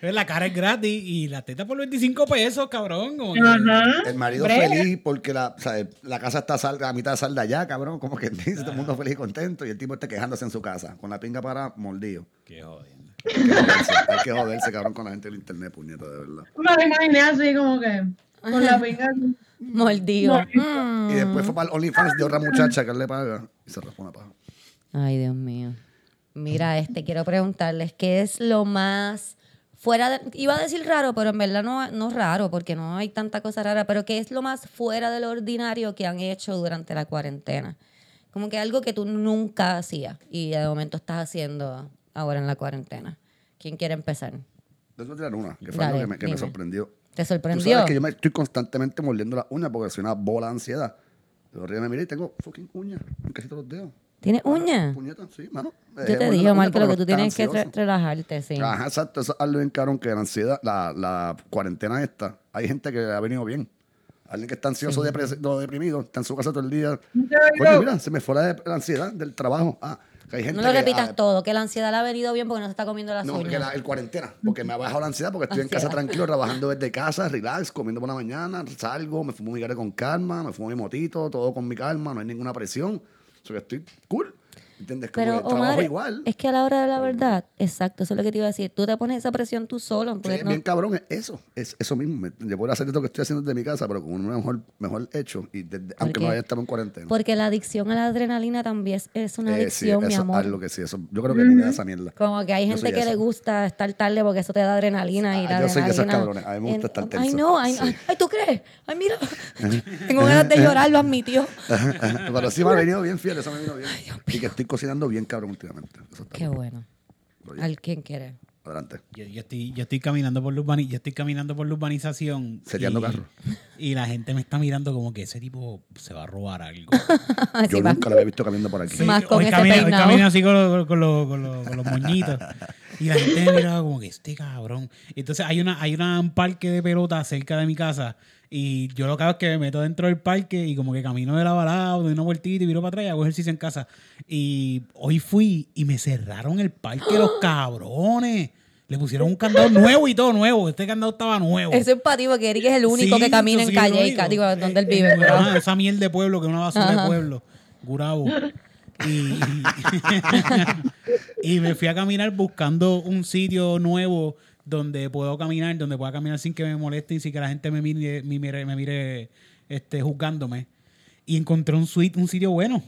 La cara es gratis y la teta por 25 pesos, cabrón. como que- Ajá. El marido Brega. feliz porque la, o sea, la casa está salda, a mitad de salda ya, cabrón. Como que *laughs* dice todo el mundo feliz y contento. Y el tipo está quejándose en su casa, con la pinga para mordido. Qué jodiendo. Hay que joderse, hay que joderse, cabrón, con la gente del internet, puñeta, de verdad. Me imaginé así como que con la pinga. Mordido. Mm. Y después fue para el OnlyFans de otra muchacha que él le paga y se responde paja. Ay, Dios mío. Mira, este, quiero preguntarles, ¿qué es lo más fuera de, iba a decir raro, pero en verdad no, no raro, porque no hay tanta cosa rara, pero ¿qué es lo más fuera de lo ordinario que han hecho durante la cuarentena? Como que algo que tú nunca hacías y de momento estás haciendo ahora en la cuarentena. ¿Quién quiere empezar? Yo te voy a tirar una, que fue Dale, algo que me, que me dime. sorprendió. ¿Te Tú sorprendió? sabes que yo me estoy constantemente mordiendo las uñas porque soy una bola de ansiedad. Yo río, me miré y tengo fucking uñas en casi todos los dedos. ¿Tienes uñas? Puñetas, sí, mano. Yo Eh, te dije, uñas Marco, lo que tú tienes que re- relajarte, sí. Ajá, exacto. Eso es algo bien caro que la ansiedad, la, la cuarentena esta, hay gente que ha venido bien. Alguien que está ansioso, depres- no, deprimido, está en su casa todo el día. Oye, mira, se me fue la, la ansiedad del trabajo. Ah, que hay gente No lo que, repitas ah, todo, que la ansiedad le ha venido bien porque no se está comiendo las No, que uñas. la, el cuarentena, porque me ha bajado la ansiedad, porque estoy en casa tranquilo, trabajando desde *laughs* casa, relax, comiendo por la mañana, salgo, me fumo mi gare con calma, me fumo mi motito, todo con mi calma, no hay ninguna presión. O sea, que estoy cool. ¿Entiendes? Como Pero, que trabajo Omar, igual. es que a la hora de la verdad, exacto, eso es lo que te iba a decir. Tú te pones esa presión tú solo. Sí, no- bien cabrón, es eso, es eso mismo. Me- Yo puedo hacer esto que estoy haciendo desde mi casa, pero con un mejor, mejor hecho, y desde- aunque no haya estado en cuarentena. porque la adicción a la adrenalina también es, es una Eh, adicción, mi eso es amor. algo que sí, eso, yo creo que a mí me da esa mierda. Como que hay gente que le gusta estar tarde porque eso te da adrenalina y Ah, la yo soy de esos adrenalina- cabrones. A mí me gusta estar Ay, tenso. no, ay, Sí. ay, ay, ¿tú crees? Ay, mira. Tengo ganas de llorar, lo admitió. pero sí me ha venido bien fiel, eso me ha venido bien. y que estoy cocinando bien cabrón últimamente. Eso está Qué bien. bueno. Oye, ¿Al quién quiere? Adelante. Yo, yo estoy, yo estoy caminando por la urbani- yo estoy caminando por la urbanización. Seteando y- carro. Y la gente me está mirando como que ese tipo se va a robar algo. *laughs* Yo sí, nunca lo había visto caminando por aquí. Sí. Más con hoy ese hoy camina así con, los- con los- con los- con los moñitos. *laughs* Y la gente me miraba como que este cabrón. Entonces hay una, hay una un parque de pelota cerca de mi casa. Y yo lo que hago es que me meto dentro del parque y como que camino de lado a lado, doy una vueltita y viro para atrás y hago ejercicio en casa. Y hoy fui y me cerraron el parque los *gasps* cabrones. Le pusieron un candado nuevo y todo nuevo. Este candado estaba nuevo. Eso es para ti, porque Eric es el único Sí, que camina en lo Calleica, digo, digo. donde él Eh, vive. eh, ajá, esa miel de pueblo que es una basura Ajá. de pueblo. Gurabo. *laughs* Y, *laughs* y me fui a caminar buscando un sitio nuevo donde puedo caminar, donde pueda caminar sin que me moleste y sin que la gente me mire, me mire, me mire este, juzgándome. Y encontré un, suite, un sitio bueno.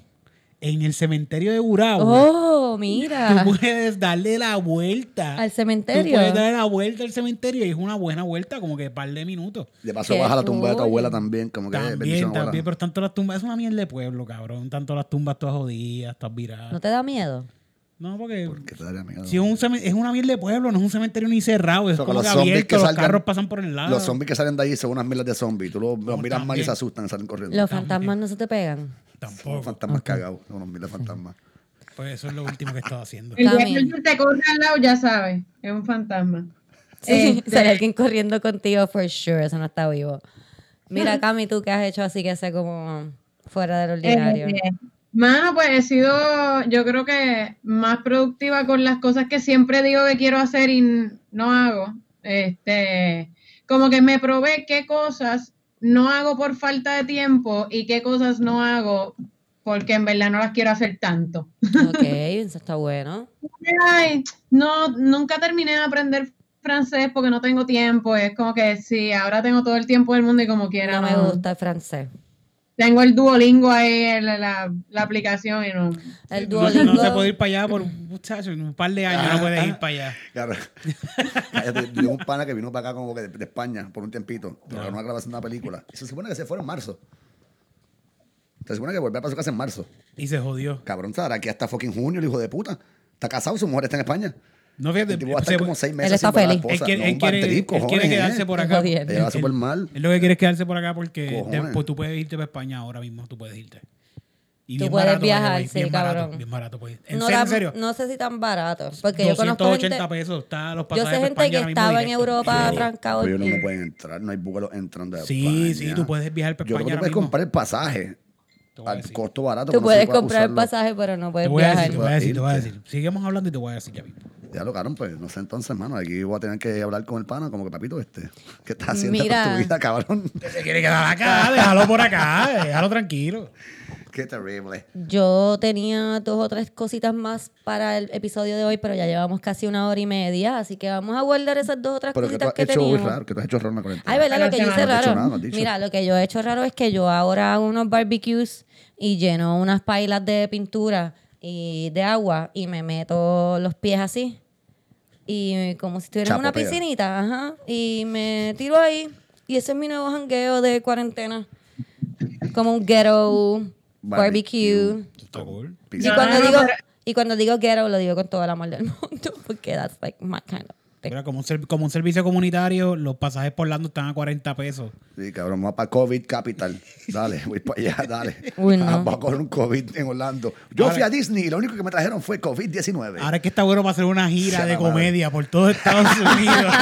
En el cementerio de Gurabo. Oh, mira. Tú puedes darle la vuelta. Al Tú cementerio. puedes darle la vuelta al cementerio y es una buena vuelta, como que par de minutos. De paso Qué vas a la tumba de tu abuela también, como que También, bendición, abuela. también, pero tanto las tumbas, es una mierda de pueblo, cabrón. Tanto las tumbas todas jodidas, todas viradas. ¿No te da miedo? No, porque ¿Qué te daría miedo? si es, un es una mierda de pueblo, no es un cementerio ni cerrado, es O sea, como los que zombies abierto, que los salgan- carros pasan por el lado. Los zombies que salen de ahí son unas miles de zombies. Tú los, los miras mal y se asustan y salen corriendo. Los fantasmas no se te pegan. Son Tampoco. fantasmas cagados. Son unos miles de fantasmas. Pues eso es lo último que he estado haciendo. El día que te corre al lado, ya sabes, es un fantasma. Sí, Este, sale alguien corriendo contigo, for sure, eso no está vivo. Mira, *laughs* Cami, tú qué has hecho así que sea como fuera del ordinario. Eh, mano, pues he sido, yo creo que más productiva con las cosas que siempre digo que quiero hacer y no hago. Este, como que me probé qué cosas no hago por falta de tiempo y qué cosas no hago porque en verdad no las quiero hacer tanto. ok, *laughs* eso está bueno. Ay, no, nunca terminé de aprender francés porque no tengo tiempo. Es como que sí, ahora tengo todo el tiempo del mundo y como quiera. No me gusta el francés. Tengo el Duolingo ahí en la, la- la aplicación y no. El No, Duolingo. no se puede ir para allá por muchacho, en un par de años no puedes ir para allá. Claro. Cállate, Yo un pana que vino para acá como que de, de España por un tiempito. Pero una grabación de una película. Y se supone que se fueron en marzo. Se supone que volver para su casa en marzo. Y se jodió. Cabrón, estará aquí hasta fucking junio, el hijo de puta. Está casado, su mujer está en España. No fíjate, El tipo va a estar se- como seis meses Él está sin ver a la feliz. él esposa. quiere, No, él un quiere- bad trip, él quiere cojones, quedarse ¿eh? por Es acá. jodiendo. Ella va Él- súper mal. Él lo que quiere es quedarse por acá porque Cojones. de- pues tú puedes irte para España ahora mismo, tú puedes irte. Y Tú bien puedes barato, by the viajar, sí, bien barato, cabrón. bien barato. pues. ¿En no, serio? la- ¿En serio? no sé si tan barato. Porque yo conozco 280 gente. pesos. Está los Yo pasajes sé para gente España que ahora mismo estaba en directo. Europa trancado. Pero yo no me pueden entrar, no hay vuelos entrando de Sí, España. sí, tú puedes viajar para Yo creo España que tú ahora puedes mismo. comprar el pasaje Te voy a al decir. costo barato. Tú pero no puedes puede comprar el usarlo. pasaje, pero no Te puedes voy a decir, viajar. te voy a decir, te voy a decir. Seguimos hablando y te voy a decir ya mismo. Ya lo cabrón, pues no sé entonces, hermano. Aquí voy a tener que hablar con el pana, como que papito, este. *laughs* ¿Qué estás haciendo Mira. con tu vida, cabrón? *laughs* Se quiere quedar acá, déjalo por acá, déjalo tranquilo. *laughs* Qué terrible. Yo tenía dos o tres cositas más para el episodio de hoy, pero ya llevamos casi una hora y media, así que vamos a guardar esas dos o tres Pero que tú cositas has que hecho muy raro, que tú has hecho raro en la cuarentena. Ay, ¿verdad? Lo que yo hice raro. nada, no. Mira, lo que yo he hecho raro es que yo ahora hago unos barbecues y lleno unas pailas de pintura y de agua y me meto los pies así. Y como si estuviera en una Chapopea. piscinita, ajá. Y me tiro ahí. Y ese es mi nuevo jangueo de cuarentena. Como un ghetto barbecue. Y cuando no, digo, y cuando digo ghetto, lo digo con todo el amor del *laughs* mundo, porque that's like my kind of como, un como un servicio comunitario, los pasajes por Orlando están a 40 pesos. Sí, cabrón, vamos para COVID Capital. Dale, voy para allá, dale. *laughs* Uy, no. Vamos a coger un COVID en Orlando. Yo fui a Disney y lo único que me trajeron fue COVID-19. Ahora es que está bueno para hacer una gira de comedia por todo Estados Unidos. *laughs*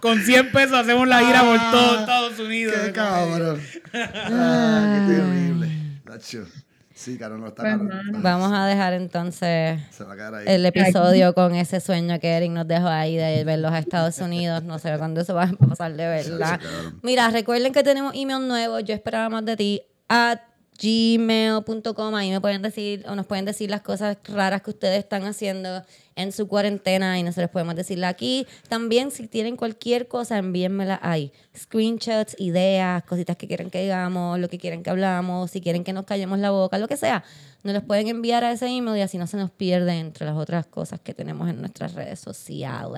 Con 100 pesos hacemos la gira por todo Estados Unidos. Qué cabrón. Ah, qué terrible. Nacho. Sí, cabrón, no está Pues. Vamos a dejar entonces Se va a quedar ahí. el episodio con ese sueño que Eric nos dejó ahí de verlos a Estados Unidos. No sé cuándo eso va a pasar de verdad. Mira, recuerden que tenemos email nuevo. Yo esperaba más de ti. At gmail.com. Ahí me pueden decir o nos pueden decir las cosas raras que ustedes están haciendo en su cuarentena y nosotros podemos decirla aquí. También, si tienen cualquier cosa, envíenmela ahí. Screenshots, ideas, cositas que quieran que digamos, lo que quieran que hablamos, si quieren que nos callemos la boca, lo que sea. Nos los pueden enviar a ese email y así no se nos pierde entre las otras cosas que tenemos en nuestras redes sociales.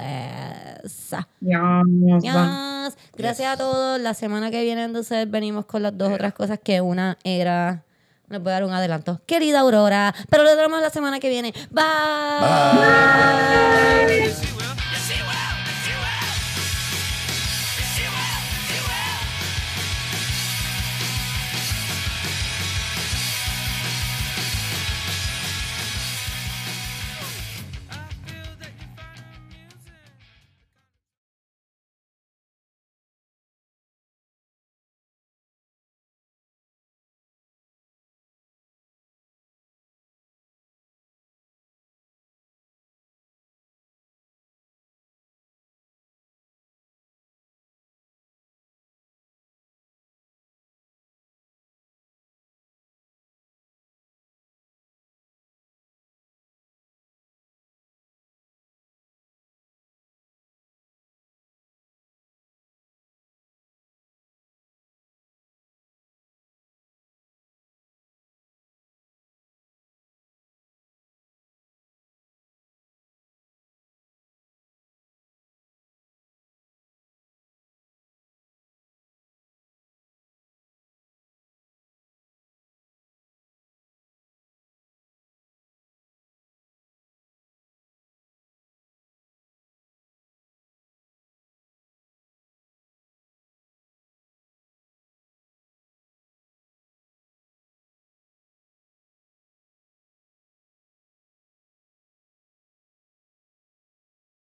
Va. Yes. Gracias a todos. La semana que viene entonces venimos con las dos otras cosas que una era... Les voy a dar un adelanto. Querida Aurora, pero lo tenemos la semana que viene. Bye. Bye.